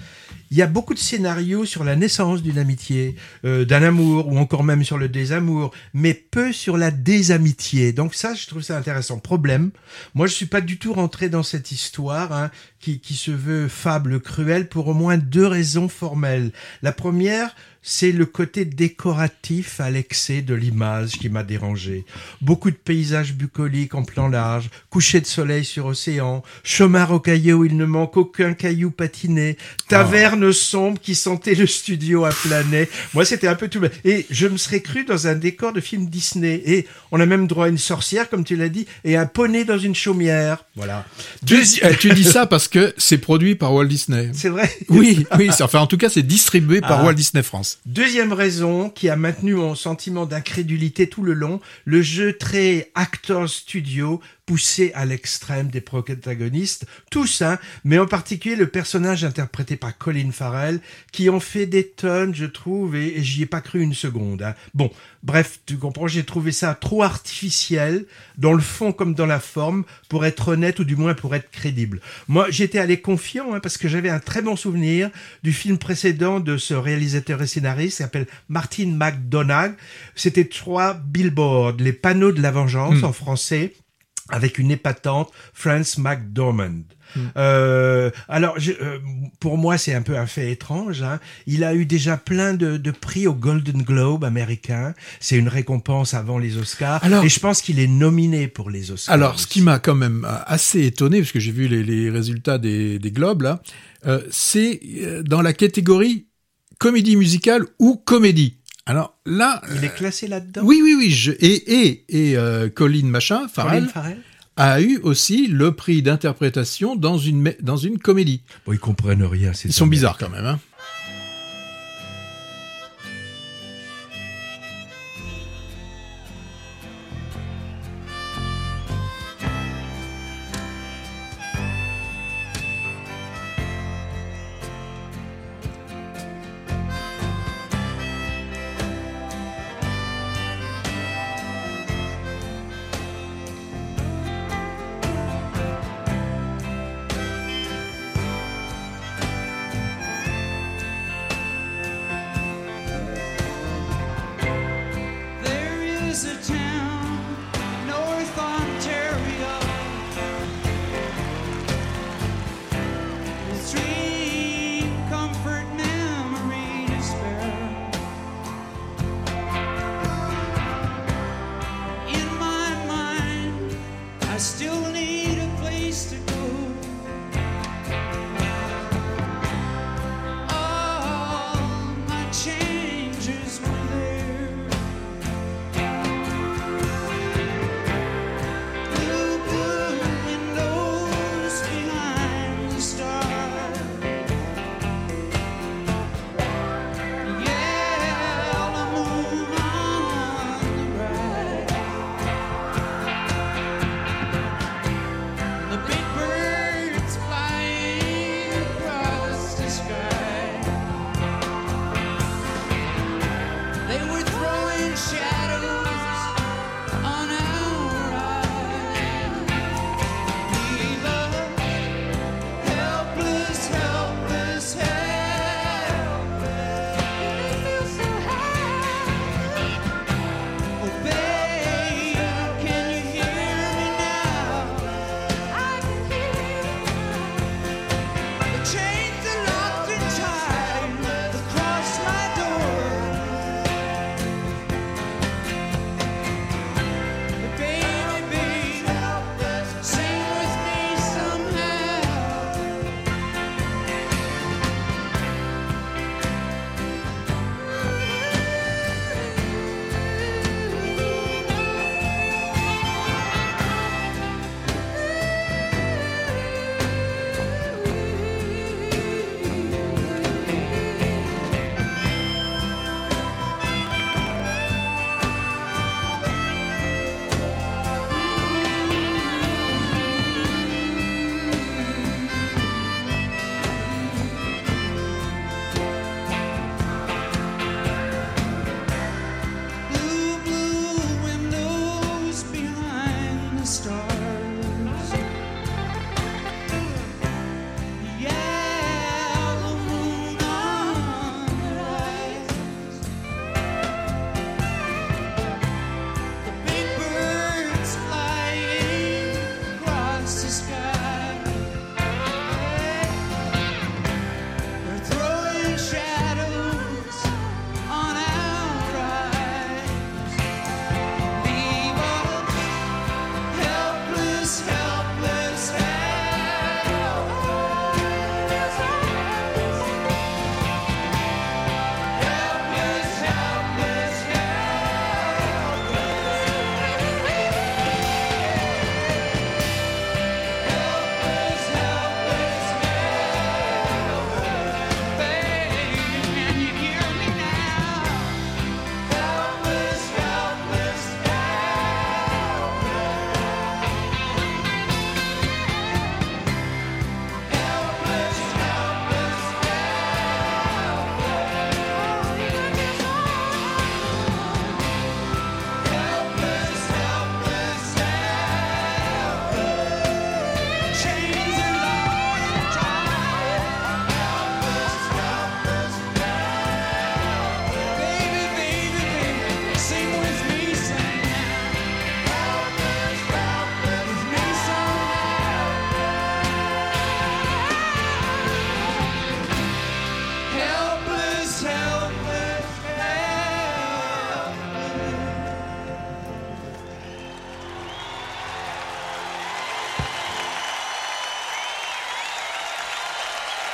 S2: Il y a beaucoup de scénarios sur la naissance d'une amitié, euh, d'un amour, ou encore même sur le désamour, mais peu sur la désamitié. Donc ça, je trouve ça intéressant. Problème, moi, je suis pas du tout rentré dans cette histoire hein, qui se veut fable cruelle pour au moins deux raisons formelles. La première, c'est le côté décoratif à l'excès de l'image qui m'a dérangé. Beaucoup de paysages bucoliques en plan large, coucher de soleil sur océan, chemin rocailleux où il ne manque aucun caillou patiné, taverne sombre qui sentait le studio à planer. Moi, c'était un peu tout. Et je me serais cru dans un décor de film Disney. Et on a même droit à une sorcière, comme tu l'as dit, et un poney dans une chaumière. Voilà.
S1: Tu, eh, tu dis ça parce que c'est produit par Walt Disney.
S2: C'est vrai.
S1: Oui, oui. Enfin, en tout cas, c'est distribué par ah. Walt Disney France.
S2: Deuxième raison qui a maintenu mon sentiment d'incrédulité tout le long, le jeu très actor studio poussé à l'extrême des protagonistes, tous, hein, mais en particulier le personnage interprété par Colin Farrell, qui en fait des tonnes, je trouve, et, j'y ai pas cru une seconde. Hein. Bon, bref, tu comprends, j'ai trouvé ça trop artificiel, dans le fond comme dans la forme, pour être honnête ou du moins pour être crédible. Moi, j'étais allé confiant, hein, parce que j'avais un très bon souvenir du film précédent de ce réalisateur et scénariste, qui s'appelle Martin McDonagh. C'était trois billboards, les panneaux de la vengeance hmm. en français avec une épatante France McDormand. Hmm. Euh, alors, je, euh, pour moi, c'est un peu un fait étrange. Hein. Il a eu déjà plein de, de prix au Golden Globe américain. C'est une récompense avant les Oscars. Alors, et je pense qu'il est nominé pour les Oscars.
S1: Alors, ce qui m'a quand même assez étonné, parce que j'ai vu les, les, résultats des, des Globes, là, euh, c'est euh, dans la catégorie comédie musicale ou comédie. Alors là,
S2: il est classé là-dedans.
S1: Oui, oui, oui. Je, et et et euh, Colin machin, Farrell, a eu aussi le prix d'interprétation dans une dans une comédie.
S2: Bon, ils comprennent rien.
S1: Ils sont bizarres quand même. Hein.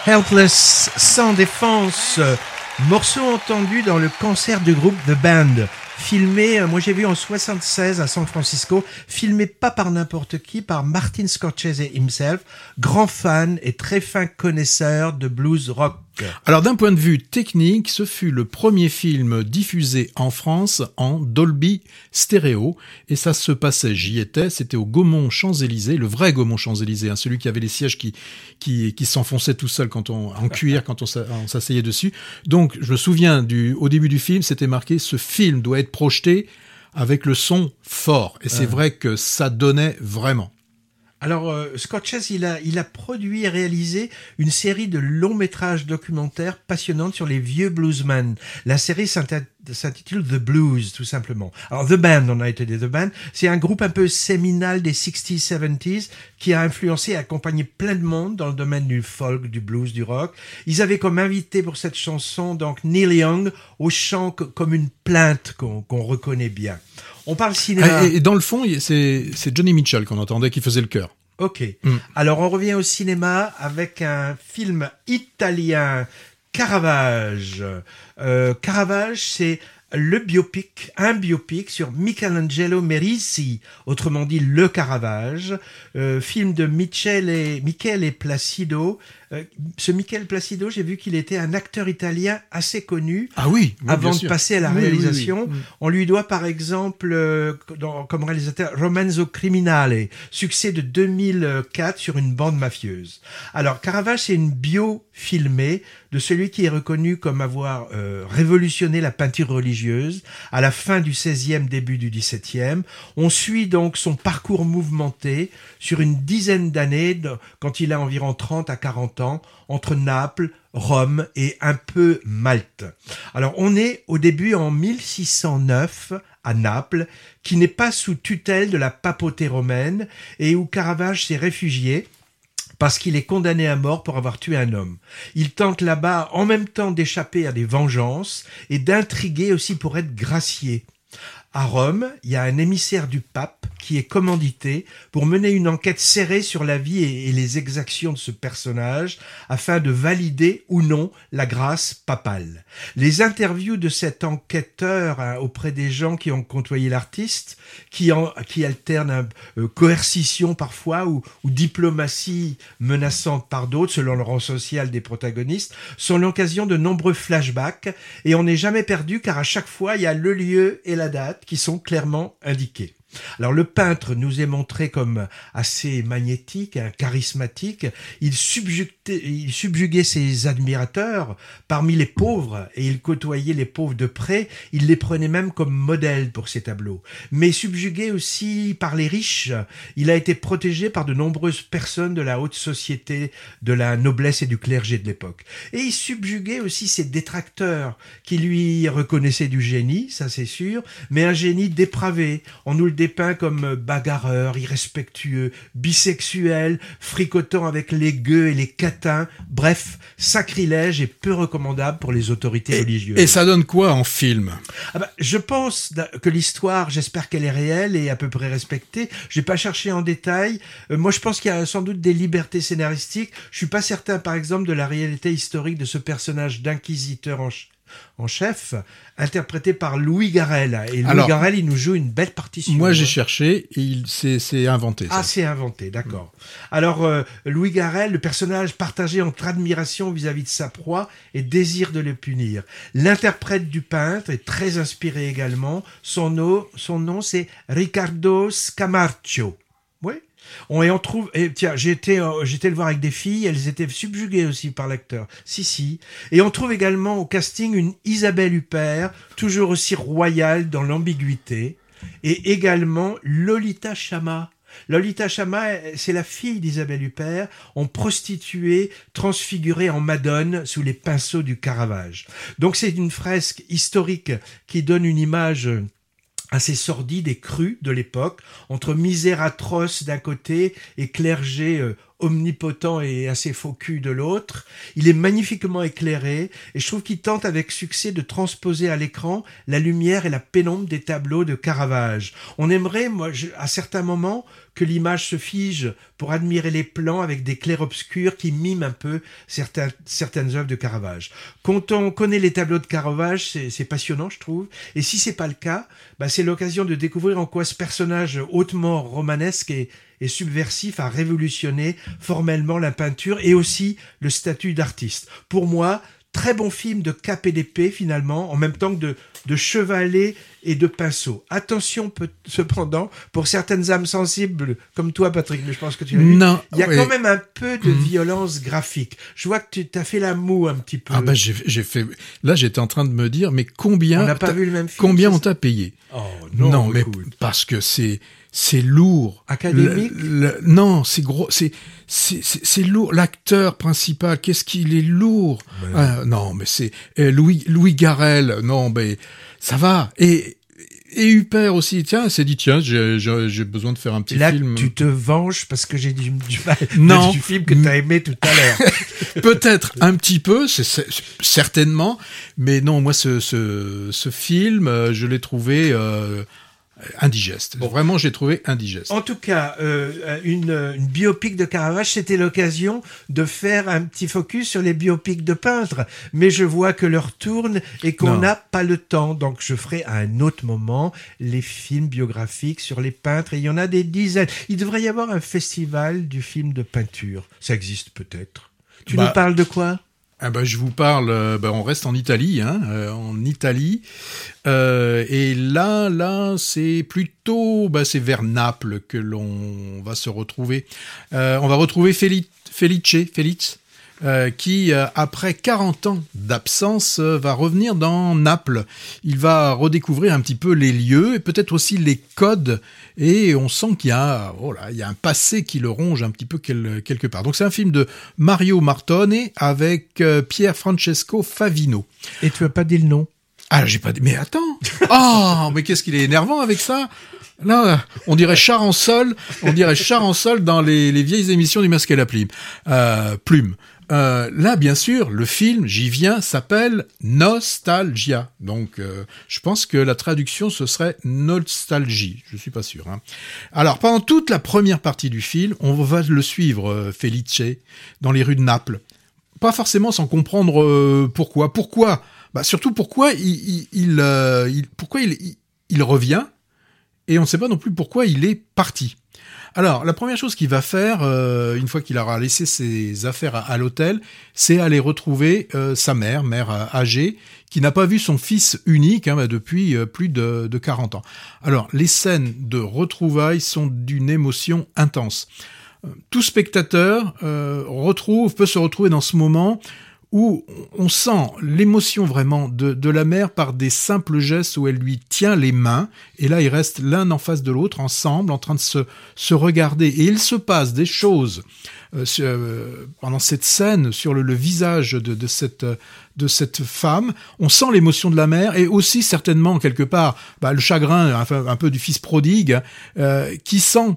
S5: Helpless,
S2: sans défense, morceau entendu dans le concert du groupe The Band, filmé, euh, moi j'ai vu en 76 à San Francisco, filmé pas par n'importe qui, par Martin Scorsese himself, grand fan et très fin connaisseur de blues rock.
S1: Alors d'un point de vue technique, ce fut le premier film diffusé en France en Dolby stéréo et ça se passait, j'y étais, c'était au Gaumont Champs-Élysées, le vrai Gaumont Champs-Élysées, hein, celui qui avait les sièges qui qui, qui s'enfonçaient tout seul quand on en cuir quand on s'a- on s'asseyait dessus. Donc je me souviens du au début du film, c'était marqué ce film doit être projeté avec le son fort et c'est vrai que ça donnait vraiment.
S2: Alors, euh, Scott il a, il a produit et réalisé une série de longs métrages documentaires passionnantes sur les vieux bluesmen. La série s'inté- s'intitule The Blues, tout simplement. Alors, The Band, on a été des The Band, c'est un groupe un peu séminal des 60s, 70s qui a influencé et accompagné plein de monde dans le domaine du folk, du blues, du rock. Ils avaient comme invité pour cette chanson, donc, Neil Young, au chant co- comme une plainte qu'on reconnaît bien. On parle cinéma.
S1: Et, et dans le fond, c'est Johnny Mitchell qu'on entendait qui faisait le chœur.
S2: Ok.
S1: Mm.
S2: Alors on revient au cinéma avec un film italien Caravage. Euh, Caravage, c'est le biopic, un biopic sur Michelangelo Merisi, autrement dit Le Caravage, euh, film de Michele, Michele Placido. Euh, ce Michele Placido, j'ai vu qu'il était un acteur italien assez connu.
S1: Ah oui, oui,
S2: Avant de passer à la
S1: Oui, oui, oui.
S2: réalisation,
S1: Mm.
S2: on lui doit par exemple, euh, dans- comme réalisateur, Romanzo Criminale, succès de 2004 sur une bande mafieuse. Alors, Caravage, c'est une bio filmée de celui qui est reconnu comme avoir euh, révolutionné la peinture religieuse à la fin du 16e, début du 17e. On suit donc son parcours mouvementé sur une dizaine d'années, quand il a environ 30 à 40 ans, entre Naples, Rome et un peu Malte. Alors on est au début en 1609 à Naples, qui n'est pas sous tutelle de la papauté romaine et où Caravage s'est réfugié parce qu'il est condamné à mort pour avoir tué un homme. Il tente là-bas en même temps d'échapper à des vengeances et d'intriguer aussi pour être gracié. À Rome, il y a un émissaire du pape qui est commandité pour mener une enquête serrée sur la vie et, les exactions de ce personnage afin de valider ou non la grâce papale. Les interviews de cet enquêteur hein, auprès des gens qui ont côtoyé l'artiste, qui, en- qui alternent euh, coercition parfois ou, ou diplomatie menaçante par d'autres selon le rang social des protagonistes, sont l'occasion de nombreux flashbacks et on n'est jamais perdu car à chaque fois il y a le lieu et la date qui sont clairement indiqués. Alors le peintre nous est montré comme assez magnétique, hein, charismatique. Il subjuguait, ses admirateurs parmi les pauvres et il côtoyait les pauvres de près. Il les prenait même comme modèles pour ses tableaux. Mais subjugué aussi par les riches, il a été protégé par de nombreuses personnes de la haute société, de la noblesse et du clergé de l'époque. Et il subjuguait aussi ses détracteurs qui lui reconnaissaient du génie, ça c'est sûr, mais un génie dépravé. Dépeint comme bagarreur, irrespectueux, bisexuel, fricotant avec les gueux et les catins, bref, sacrilège et peu recommandable pour les autorités religieuses.
S1: Et ça donne quoi en film?
S2: Ah bah, je pense que l'histoire, j'espère qu'elle est réelle et à peu près respectée. Je n'ai pas cherché en détail. Euh, moi, je pense qu'il y a sans doute des libertés scénaristiques. Je suis pas certain, par exemple, de la réalité historique de ce personnage d'inquisiteur en, en chef, interprété par Louis Garrel. Et Louis
S1: Alors,
S2: Garrel, il nous joue une belle partition.
S1: Moi, j'ai cherché et il c'est inventé. Ça.
S2: Ah, c'est inventé, d'accord. Alors, euh, Louis Garrel, le personnage partagé entre admiration vis-à-vis de sa proie et désir de le punir. L'interprète du peintre est très inspiré également. Son nom, son nom c'est Ricardo Scamarcio. On, et on trouve, tiens, j'étais, euh, j'étais le voir avec des filles, elles étaient subjuguées aussi par l'acteur. Si, si. Et on trouve également au casting une Isabelle Huppert, toujours aussi royale dans l'ambiguïté, et également Lolita Chama. Lolita Chama, c'est la fille d'Isabelle Huppert, en prostituée transfigurée en Madone sous les pinceaux du Caravage. Donc c'est une fresque historique qui donne une image assez sordide et crue de l'époque, entre misère atroce d'un côté et clergé euh, omnipotent et assez faux de l'autre. Il est magnifiquement éclairé et je trouve qu'il tente avec succès de transposer à l'écran la lumière et la pénombre des tableaux de Caravage. On aimerait, moi, je- à certains moments, que l'image se fige pour admirer les plans avec des clairs-obscurs qui miment un peu certains, certaines œuvres de Caravage. Quand on connaît les tableaux de Caravage, c'est passionnant, je trouve. Et si c'est pas le cas, bah, c'est l'occasion de découvrir en quoi ce personnage hautement romanesque et, et subversif a révolutionné formellement la peinture et aussi le statut d'artiste. Pour moi, très bon film de cap et d'épée finalement, en même temps que de, de chevalet et de pinceau. Attention peut- cependant, pour certaines âmes sensibles comme toi Patrick, mais je pense que tu l'as vu,
S1: Non,
S2: il y a
S1: oui.
S2: quand même un peu de
S1: Mhm.
S2: violence graphique. Je vois que tu as fait la moue un petit peu.
S1: Ah bah j'ai j'ai fait. Là, j'étais en train de me dire, mais combien
S2: On n'a pas
S1: t'as-
S2: vu le même film.
S1: Combien on t'a payé?
S2: Oh non,
S1: mais
S2: écoute.
S1: parce que c'est c'est lourd.
S2: Académique
S1: Le- le- non, c'est gros, c'est c'est lourd. L'acteur principal, qu'est-ce qu'il est lourd. Ah, non, mais c'est euh, Louis Louis Garrel. Non, mais ça va. Et et Huppert aussi. Tiens, s'est dit tiens, j'ai besoin de faire un petit
S2: Là,
S1: film.
S2: tu te venges parce que j'ai dit du mal [laughs]
S1: Non.
S2: du film que tu as aimé tout à l'heure. [laughs]
S1: Peut-être un petit peu, c'est certainement, mais non, moi ce ce, ce film, euh, je l'ai trouvé euh, indigeste. Vraiment, j'ai trouvé indigeste.
S2: En tout cas, euh, une, une biopic de Caravage, c'était l'occasion de faire un petit focus sur les biopics de peintres. Mais je vois que l'heure tourne et qu'on n'a pas le temps. Donc je ferai à un autre moment les films biographiques sur les peintres. Et il y en a des dizaines. Il devrait y avoir un festival du film de peinture. Ça existe peut-être. Tu
S1: Bah,
S2: nous parles de quoi?
S1: Ah bah, je vous parle, euh, bah, on reste en Italie, hein, euh, en Italie. Euh, et là, là, c'est plutôt, bah, c'est vers Naples que l'on va se retrouver. On va retrouver Feli- Felice, Felice, euh, qui, euh, après 40 ans d'absence, euh, va revenir dans Naples. Il va redécouvrir un petit peu les lieux et peut-être aussi les codes. Et on sent qu'il y a, oh là, il y a un passé qui le ronge un petit peu quel- quelque part. Donc c'est un film de Mario Martone avec euh, Pier Francesco Favino.
S2: Et tu as pas dit le nom?
S1: Ah, j'ai pas dit. Mais attends. Oh, mais qu'est-ce qu'il est énervant avec ça? Là, on dirait char en sol. On dirait char en sol dans les, les vieilles émissions du Masque et la Plume. Euh, plume. Euh, là, bien sûr, le film, j'y viens, s'appelle Nostalgia. Donc, euh, je pense que la traduction, ce serait Nostalgie. Je suis pas sûr. hein. Alors, pendant toute la première partie du film, on va le suivre, euh, Felice, dans les rues de Naples pas forcément sans comprendre pourquoi. Pourquoi? Bah, Surtout pourquoi il, pourquoi il, il revient et on ne sait pas non plus pourquoi il est parti. Alors, la première chose qu'il va faire, euh, une fois qu'il aura laissé ses affaires à, l'hôtel, c'est aller retrouver euh, sa mère, mère euh, âgée, qui n'a pas vu son fils unique hein, bah, depuis plus de, de 40 ans. Alors, les scènes de retrouvailles sont d'une émotion intense tout spectateur retrouve, peut se retrouver dans ce moment où on sent l'émotion vraiment de, de la mère par des simples gestes où elle lui tient les mains, et là ils restent l'un en face de l'autre, ensemble, en train de se, se regarder. Et il se passe des choses euh, euh, pendant cette scène sur le, le visage de, de cette, euh, de cette femme. On sent l'émotion de la mère, et aussi certainement quelque part bah, le chagrin enfin, un peu du fils prodigue, euh, qui sent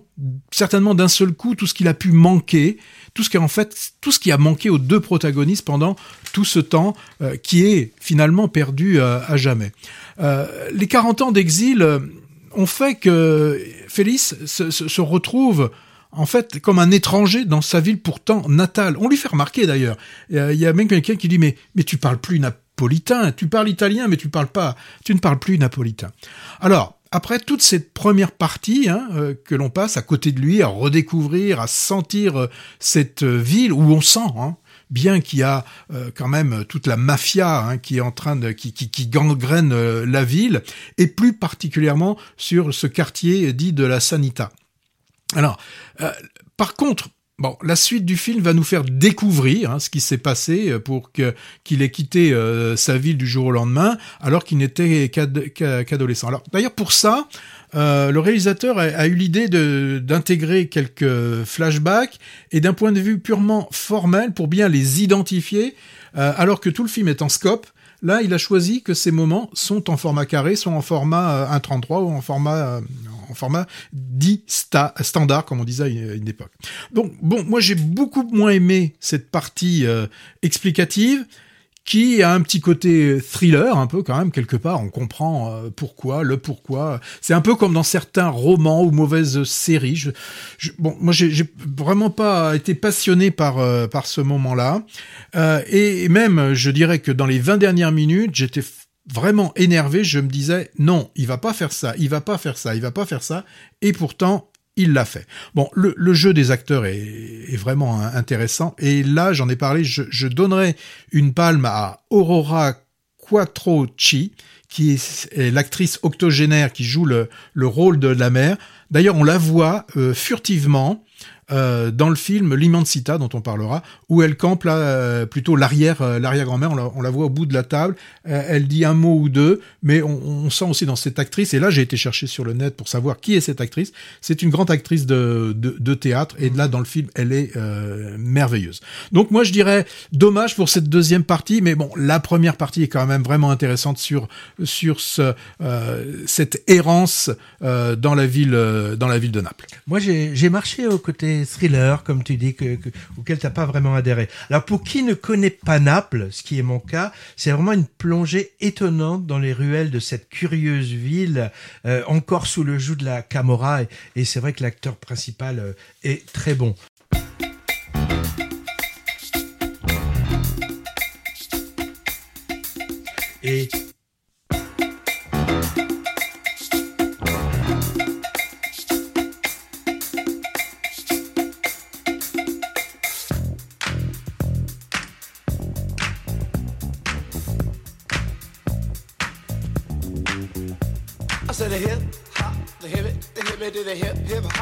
S1: certainement d'un seul coup tout ce qu'il a pu manquer, tout ce qui en fait tout ce qui a manqué aux deux protagonistes pendant tout ce temps euh, qui est finalement perdu euh, à jamais. Les 40 ans d'exil ont fait que Félix se- se retrouve en fait comme un étranger dans sa ville pourtant natale. On lui fait remarquer d'ailleurs. Il y a- même quelqu'un qui dit mais mais tu parles plus napolitain, tu parles italien mais tu parles pas, tu ne parles plus napolitain. Alors après toute cette première partie hein, euh, que l'on passe à côté de lui, à redécouvrir, à sentir euh, cette euh, ville où on sent, hein, bien qu'il y a quand même toute la mafia hein, qui est en train de qui, gangrène la ville, et plus particulièrement sur ce quartier dit de la Sanita. Alors, euh, par contre, bon, la suite du film va nous faire découvrir hein, ce qui s'est passé euh, pour que qu'il ait quitté euh, sa ville du jour au lendemain, alors qu'il n'était qu'ad- qu'a- qu'adolescent. Alors, d'ailleurs, pour ça, le réalisateur a, eu l'idée d'intégrer quelques flashbacks et d'un point de vue purement formel pour bien les identifier, alors que tout le film est en scope. Là, il a choisi que ces moments sont en format carré, sont en format euh, 1.33 ou en format euh, en format dit sta- standard, comme on disait à une époque. Donc, bon, moi j'ai beaucoup moins aimé cette partie euh, explicative qui a un petit côté thriller, un peu quand même, quelque part. On comprend euh, pourquoi, le pourquoi. C'est un peu comme dans certains romans ou mauvaises séries. Je, je- bon, moi, j'ai vraiment pas été passionné par, euh, par ce moment-là. Euh, et même, je dirais que dans les 20 dernières minutes, j'étais vraiment énervé. Je me disais, non, il va pas faire ça, il va pas faire ça, il va pas faire ça. Et pourtant, il l'a fait. Bon, le, jeu des acteurs est, vraiment intéressant. Et là, j'en ai parlé, je, donnerai une palme à Aurora Quattrochi, qui est, l'actrice octogénaire qui joue le, le rôle de la mère. D'ailleurs, on la voit euh, furtivement euh, dans le film L'Immensita, dont on parlera, où elle campe là, euh, plutôt l'arrière euh, l'arrière-grand-mère, on la, voit au bout de la table, euh, elle dit un mot ou deux, mais on, on sent aussi dans cette actrice, et là j'ai été chercher sur le net pour savoir qui est cette actrice, c'est une grande actrice de, de, de théâtre, et là dans le film, elle est euh, merveilleuse. Donc moi je dirais, dommage pour cette deuxième partie, mais bon, la première partie est quand même vraiment intéressante sur, sur ce, cette errance dans, la ville, dans la ville de Naples.
S2: Moi, j'ai marché aux côtés thriller, comme tu dis, que, auquel t'as pas vraiment adhéré. Alors pour qui ne connaît pas Naples, ce qui est mon cas, c'est vraiment une plongée étonnante dans les ruelles de cette curieuse ville, euh, encore sous le joug de la Camorra, et, et c'est vrai que l'acteur principal euh, est très bon. Et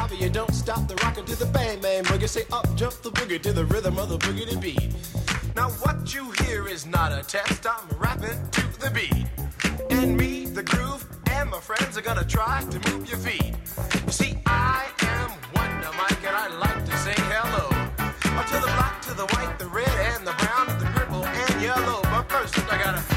S6: You don't stop the rocker to the bang bang boogie. Say up jump the boogie to the rhythm of the boogie beat. Now what you hear is not a test. I'm rapping to the beat, and me, the groove, and my friends are gonna try to move your feet. You see, I am Wonder Mike, and I like to say hello to the black, to the white, the red, and the brown, and the purple, and yellow. But first, I gotta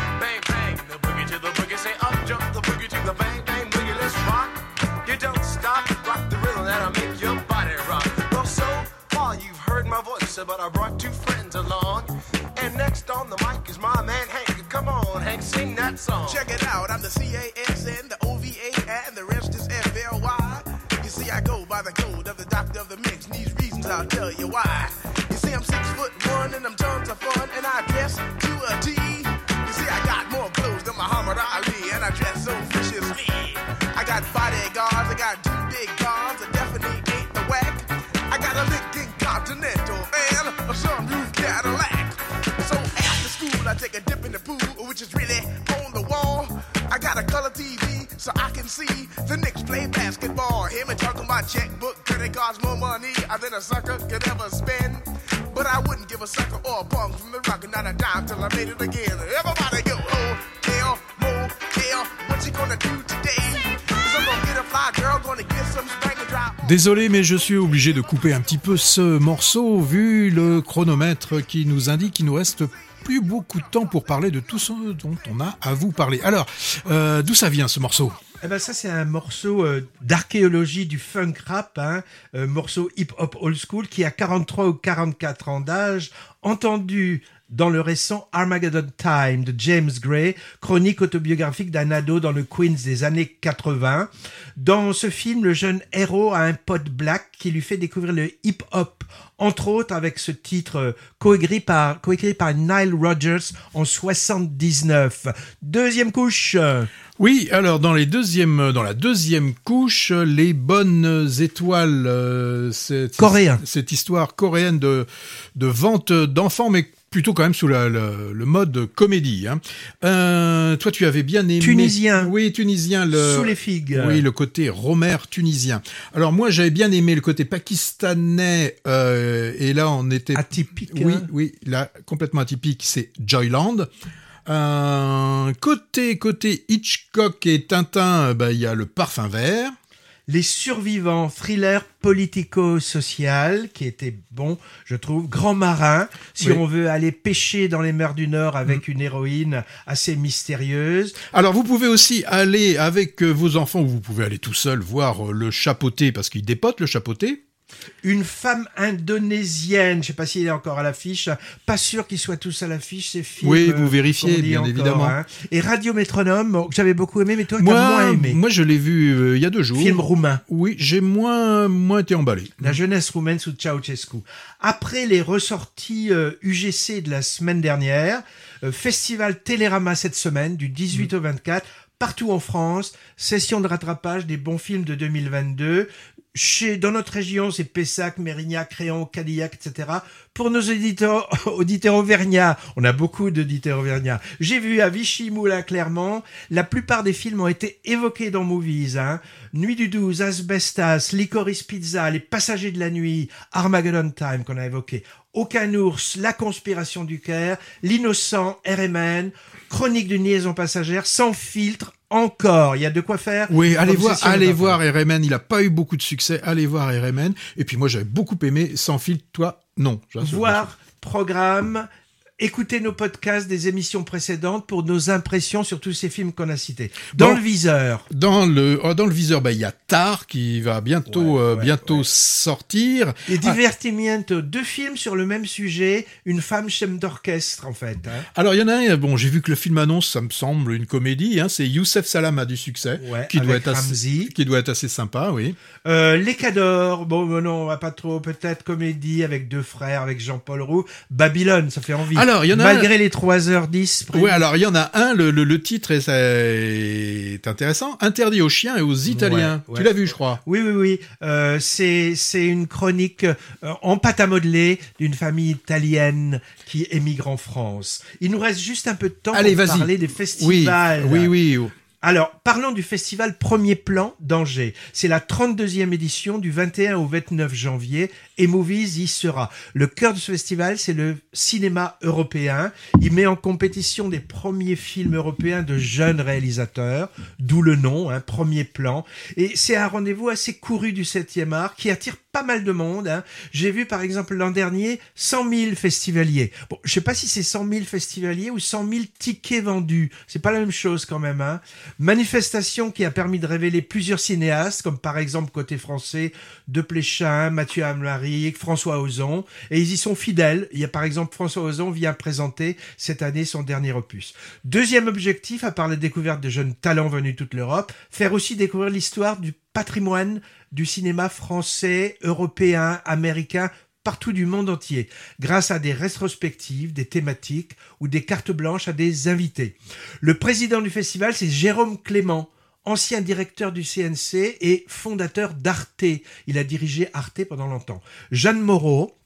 S6: but I brought two friends along. And next on the mic is my man Hank. Come on, Hank, sing that song.
S7: Check it out, I'm the C-A-S-N, the O-V-A, and the rest is F-L-Y. You see, I go by the code of the doctor of the mix, and these reasons I'll tell you why. You see, I'm six foot one, and I'm see the Knicks play basketball. Hear me talking about checkbook, cause it costs more money than a sucker could ever spend. But I wouldn't give a sucker or a from the rock, not a dime till I made it again. And.
S1: Désolé, mais je suis obligé de couper un petit peu ce morceau vu le chronomètre qui nous indique qu'il nous reste plus beaucoup de temps pour parler de tout ce dont on a à vous parler. Alors, euh, d'où ça vient ce morceau
S2: Eh ben ça c'est un morceau euh, d'archéologie du funk rap, hein, euh, morceau hip hop old school qui a 43 ou 44 ans d'âge, entendu dans le récent Armageddon Time de James Gray, chronique autobiographique d'un ado dans le Queens des années 80. Dans ce film, le jeune héros a un pote black qui lui fait découvrir le hip hop, entre autres avec ce titre euh, coécrit par, coécrit par Nile Rodgers en 79. Deuxième couche.
S1: Oui, alors dans les deuxièmes, dans la deuxième couche, les bonnes étoiles, euh, cette,
S2: Coréen.
S1: cette histoire coréenne de de vente d'enfants, mais plutôt quand même sous la- le, le mode comédie. Hein. Euh, toi, tu avais bien aimé.
S2: Tunisien.
S1: Oui, tunisien. Le,
S2: Sous les figues.
S1: Oui, le côté Romer tunisien. Alors moi, j'avais bien aimé le côté pakistanais. euh, et là, on était
S2: Atypique.
S1: oui,
S2: hein.
S1: oui, là, complètement atypique, c'est Joyland. Euh, côté côté Hitchcock et Tintin, bah, il y a le parfum vert.
S2: Les survivants, thriller politico-social, qui était bon, je trouve. Grand marin, si
S1: Oui. Mm.
S2: on veut aller pêcher dans les mers du Nord avec une héroïne assez mystérieuse.
S1: Alors vous pouvez aussi aller avec euh, vos enfants ou vous pouvez aller tout seul voir euh, le chapeauté parce qu'il dépote le chapeauté.
S2: Une femme indonésienne, je sais pas s'il est encore à l'affiche, pas sûr qu'ils soient tous à l'affiche, ces films.
S1: Oui,
S2: euh,
S1: vous vérifiez,
S2: qu'on lit
S1: bien
S2: encore,
S1: évidemment.
S2: hein. Et Radio Métronome, que j'avais beaucoup aimé, mais toi,
S1: Moi,
S2: moins aimé.
S1: moi je l'ai vu euh, il y a deux jours.
S2: Film roumain.
S1: Oui, j'ai moins moins été emballé.
S2: La jeunesse roumaine sous Ceausescu. Après les ressorties euh, UGC de la semaine dernière, euh, festival Télérama cette semaine, du 18 au 24, partout en France, session de rattrapage des bons films de 2022. Chez, dans notre région, c'est Pessac, Mérignac, Créon, Cadillac, etc. Pour nos auditeurs, [laughs] auditeurs auvergnats, on a beaucoup d'auditeurs auvergnats. J'ai vu à Vichy, Moulin, Clermont, la plupart des films ont été évoqués dans Movies. Hein. Nuit du 12, Asbestas, Licorice Pizza, Les Passagers de la Nuit, Armageddon Time qu'on a évoqué, Aucun ours, La conspiration du Caire, L'innocent, RMN, Chronique d'une liaison passagère, Sans filtre, encore. Il y a de quoi faire.
S1: Oui, allez voir, allez voir RMN. Il a pas eu beaucoup de succès. Allez voir RMN. Et puis moi, j'avais beaucoup aimé Sans fil. Toi, non.
S2: voir programme écoutez nos podcasts des émissions précédentes pour nos impressions sur tous ces films qu'on a cités. Dans
S1: Bon.
S2: le viseur.
S1: Dans le, oh, dans le viseur, bah, il y a Tar qui va bientôt,
S2: Ouais,
S1: euh,
S2: ouais,
S1: bientôt
S2: ouais.
S1: sortir.
S2: Les
S1: Ah,
S2: Divertimiento, deux films sur le même sujet, une femme chef d'orchestre en fait. hein.
S1: alors, il y en a un, bon, j'ai vu que le film annonce, ça me semble une comédie, hein, c'est Youssef Salam a du succès, qui, doit être assez, qui doit être assez sympa, oui.
S2: Euh, Les Cadors, bon ben non, on va pas trop, peut-être comédie avec deux frères, avec Jean-Paul Roux. Babylone, ça fait envie.
S1: Alors, il y en a
S2: Malgré les 3h10.
S1: Oui, alors il y en a un, le, le, le titre est, est intéressant, Interdit aux chiens et aux Italiens.
S2: Ouais, ouais.
S1: tu l'as vu, je crois.
S2: Oui, oui, oui. Euh, c'est une chronique euh, en pâte à modeler d'une famille italienne qui émigre en France. Il nous reste juste un peu de temps
S1: Allez,
S2: pour parler des
S1: Oui,
S2: festivals.
S1: oui, oui.
S2: Alors, parlons du festival Premier Plan d'Angers. C'est la 32e édition du 21 au 29 janvier et Movies y sera. Le cœur de ce festival, c'est le cinéma européen. Il met en compétition des premiers films européens de jeunes réalisateurs, d'où le nom, hein, Premier Plan. Et c'est un rendez-vous assez couru du 7e art qui attire pas mal de monde. hein. J'ai vu par exemple l'an dernier 100 000 festivaliers. Bon, je sais pas si c'est 100 000 festivaliers ou 100 000 tickets vendus. C'est pas la même chose quand même. Hein. Manifestation qui a permis de révéler plusieurs cinéastes, comme par exemple côté français, De Pléchin, Mathieu Amalric, François Ozon. Et ils y sont fidèles. Il y a par exemple François Ozon vient présenter cette année son dernier opus. Deuxième objectif, à part la découverte de jeunes talents venus toute l'Europe, faire aussi découvrir l'histoire du patrimoine du cinéma français, européen, américain, partout du monde entier, grâce à des rétrospectives, des thématiques ou des cartes blanches à des invités. Le président du festival, c'est Jérôme Clément, ancien directeur du CNC et fondateur d'Arte. Il a dirigé Arte pendant longtemps. Jeanne Moreau,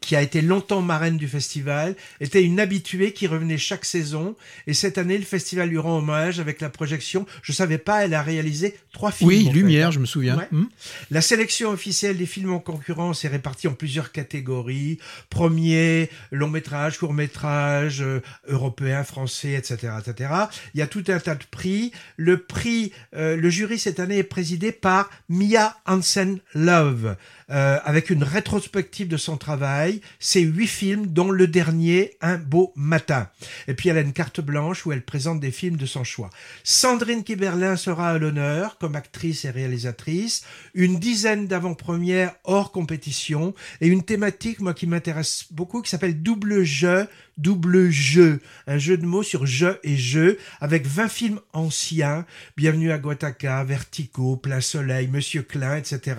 S2: qui a été longtemps marraine du festival, était une habituée qui revenait chaque saison. Et cette année, le festival lui rend hommage avec la projection. Je savais pas, elle a réalisé trois films.
S1: Oui,
S2: fait.
S1: Lumière, je me souviens.
S2: Ouais.
S1: Hmm.
S2: La sélection officielle des films en concurrence est répartie en plusieurs catégories. Premier, long métrage, court métrage, euh, européen, français, etc., etc. Il y a tout un tas de prix. Le prix, euh, le jury cette année est présidé par Mia Hansen Love. Euh, avec une rétrospective de son travail, c'est huit films, dont le dernier, Un beau matin. Et puis elle a une carte blanche où elle présente des films de son choix. Sandrine Kiberlin sera à l'honneur comme actrice et réalisatrice. Une dizaine d'avant-premières hors compétition et une thématique, moi, qui m'intéresse beaucoup, qui s'appelle Double jeu, double jeu. Un jeu de mots sur jeu et jeu avec 20 films anciens. Bienvenue à Guataca, Vertigo, Plein Soleil, Monsieur Klein, etc.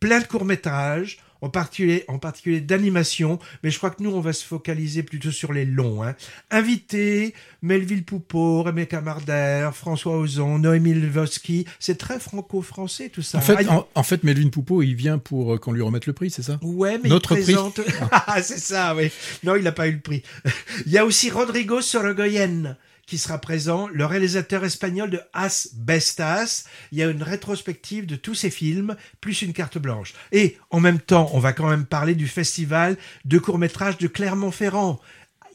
S2: Plein de courts-métrages. En particulier, en particulier d'animation, mais je crois que nous, on va se focaliser plutôt sur les longs. Hein. Invités, Melville Poupeau, Rémi Camardère, François Ozon, Noémie Lvovsky. C'est très franco-français tout ça.
S1: En fait,
S2: Ah,
S1: en, en fait, Melvin Poupeau, il vient pour euh, qu'on lui remette le prix, c'est ça?
S2: Ouais, mais
S1: Notre
S2: il
S1: prix.
S2: présente... Ah, [laughs] c'est ça, oui. Non, il n'a pas eu le prix. [laughs] Il y a aussi Rodrigo Sorogoyen qui sera présent, le réalisateur espagnol de As Bestas. Il y a une rétrospective de tous ses films, plus une carte blanche. Et en même temps, on va quand même parler du festival de court-métrage de Clermont-Ferrand.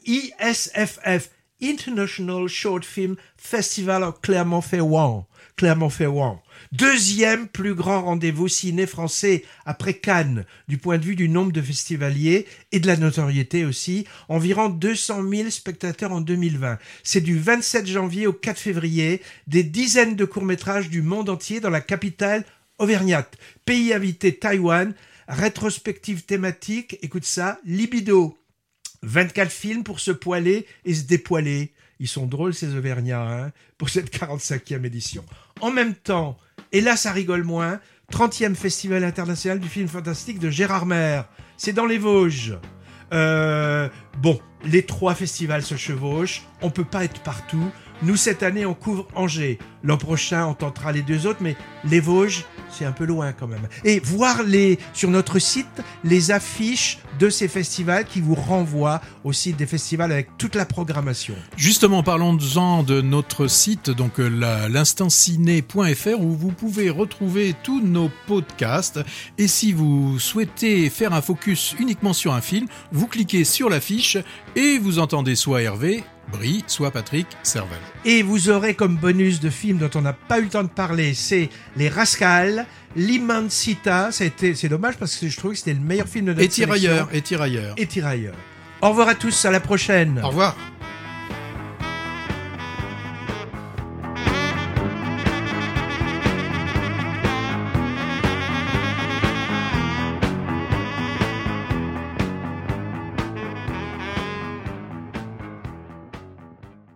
S2: ISFF, International Short Film Festival of Clermont-Ferrand. Clermont-Ferrand. Deuxième plus grand rendez-vous ciné français après Cannes, du point de vue du nombre de festivaliers et de la notoriété aussi. Environ 200 000 spectateurs en 2020. C'est du 27 janvier au 4 février. Des dizaines de courts-métrages du monde entier dans la capitale auvergnate. Pays invité Taïwan. Rétrospective thématique, écoute ça, libido. 24 films pour se poiler et se dépoiler. Ils sont drôles ces Auvergnats hein, pour cette 45e édition. En même temps, et là ça rigole moins, 30e Festival international du film fantastique de Gérard Maire. C'est dans les Vosges. Euh, bon, les trois festivals se chevauchent, on peut pas être partout. Nous, cette année, on couvre Angers. L'an prochain, on tentera les deux autres, mais les Vosges, c'est un peu loin quand même. Et voir les, sur notre site les affiches de ces festivals qui vous renvoient au site des festivals avec toute la programmation.
S1: Justement, parlons-en de notre site, donc euh, l'instantciné.fr, où vous pouvez retrouver tous nos podcasts. Et si vous souhaitez faire un focus uniquement sur un film, vous cliquez sur l'affiche et vous entendez soit Hervé, Brie, soit Patrick, Serval.
S2: Et vous aurez comme bonus de films dont on n'a pas eu le temps de parler, c'est Les Rascals, L'Immensita, c'est dommage parce que je trouve que c'était le meilleur film de notre
S1: Et Tirailleurs,
S2: sélection.
S1: et Tirailleurs.
S2: et Tirailleurs. Au revoir à tous, à la prochaine.
S1: Au revoir.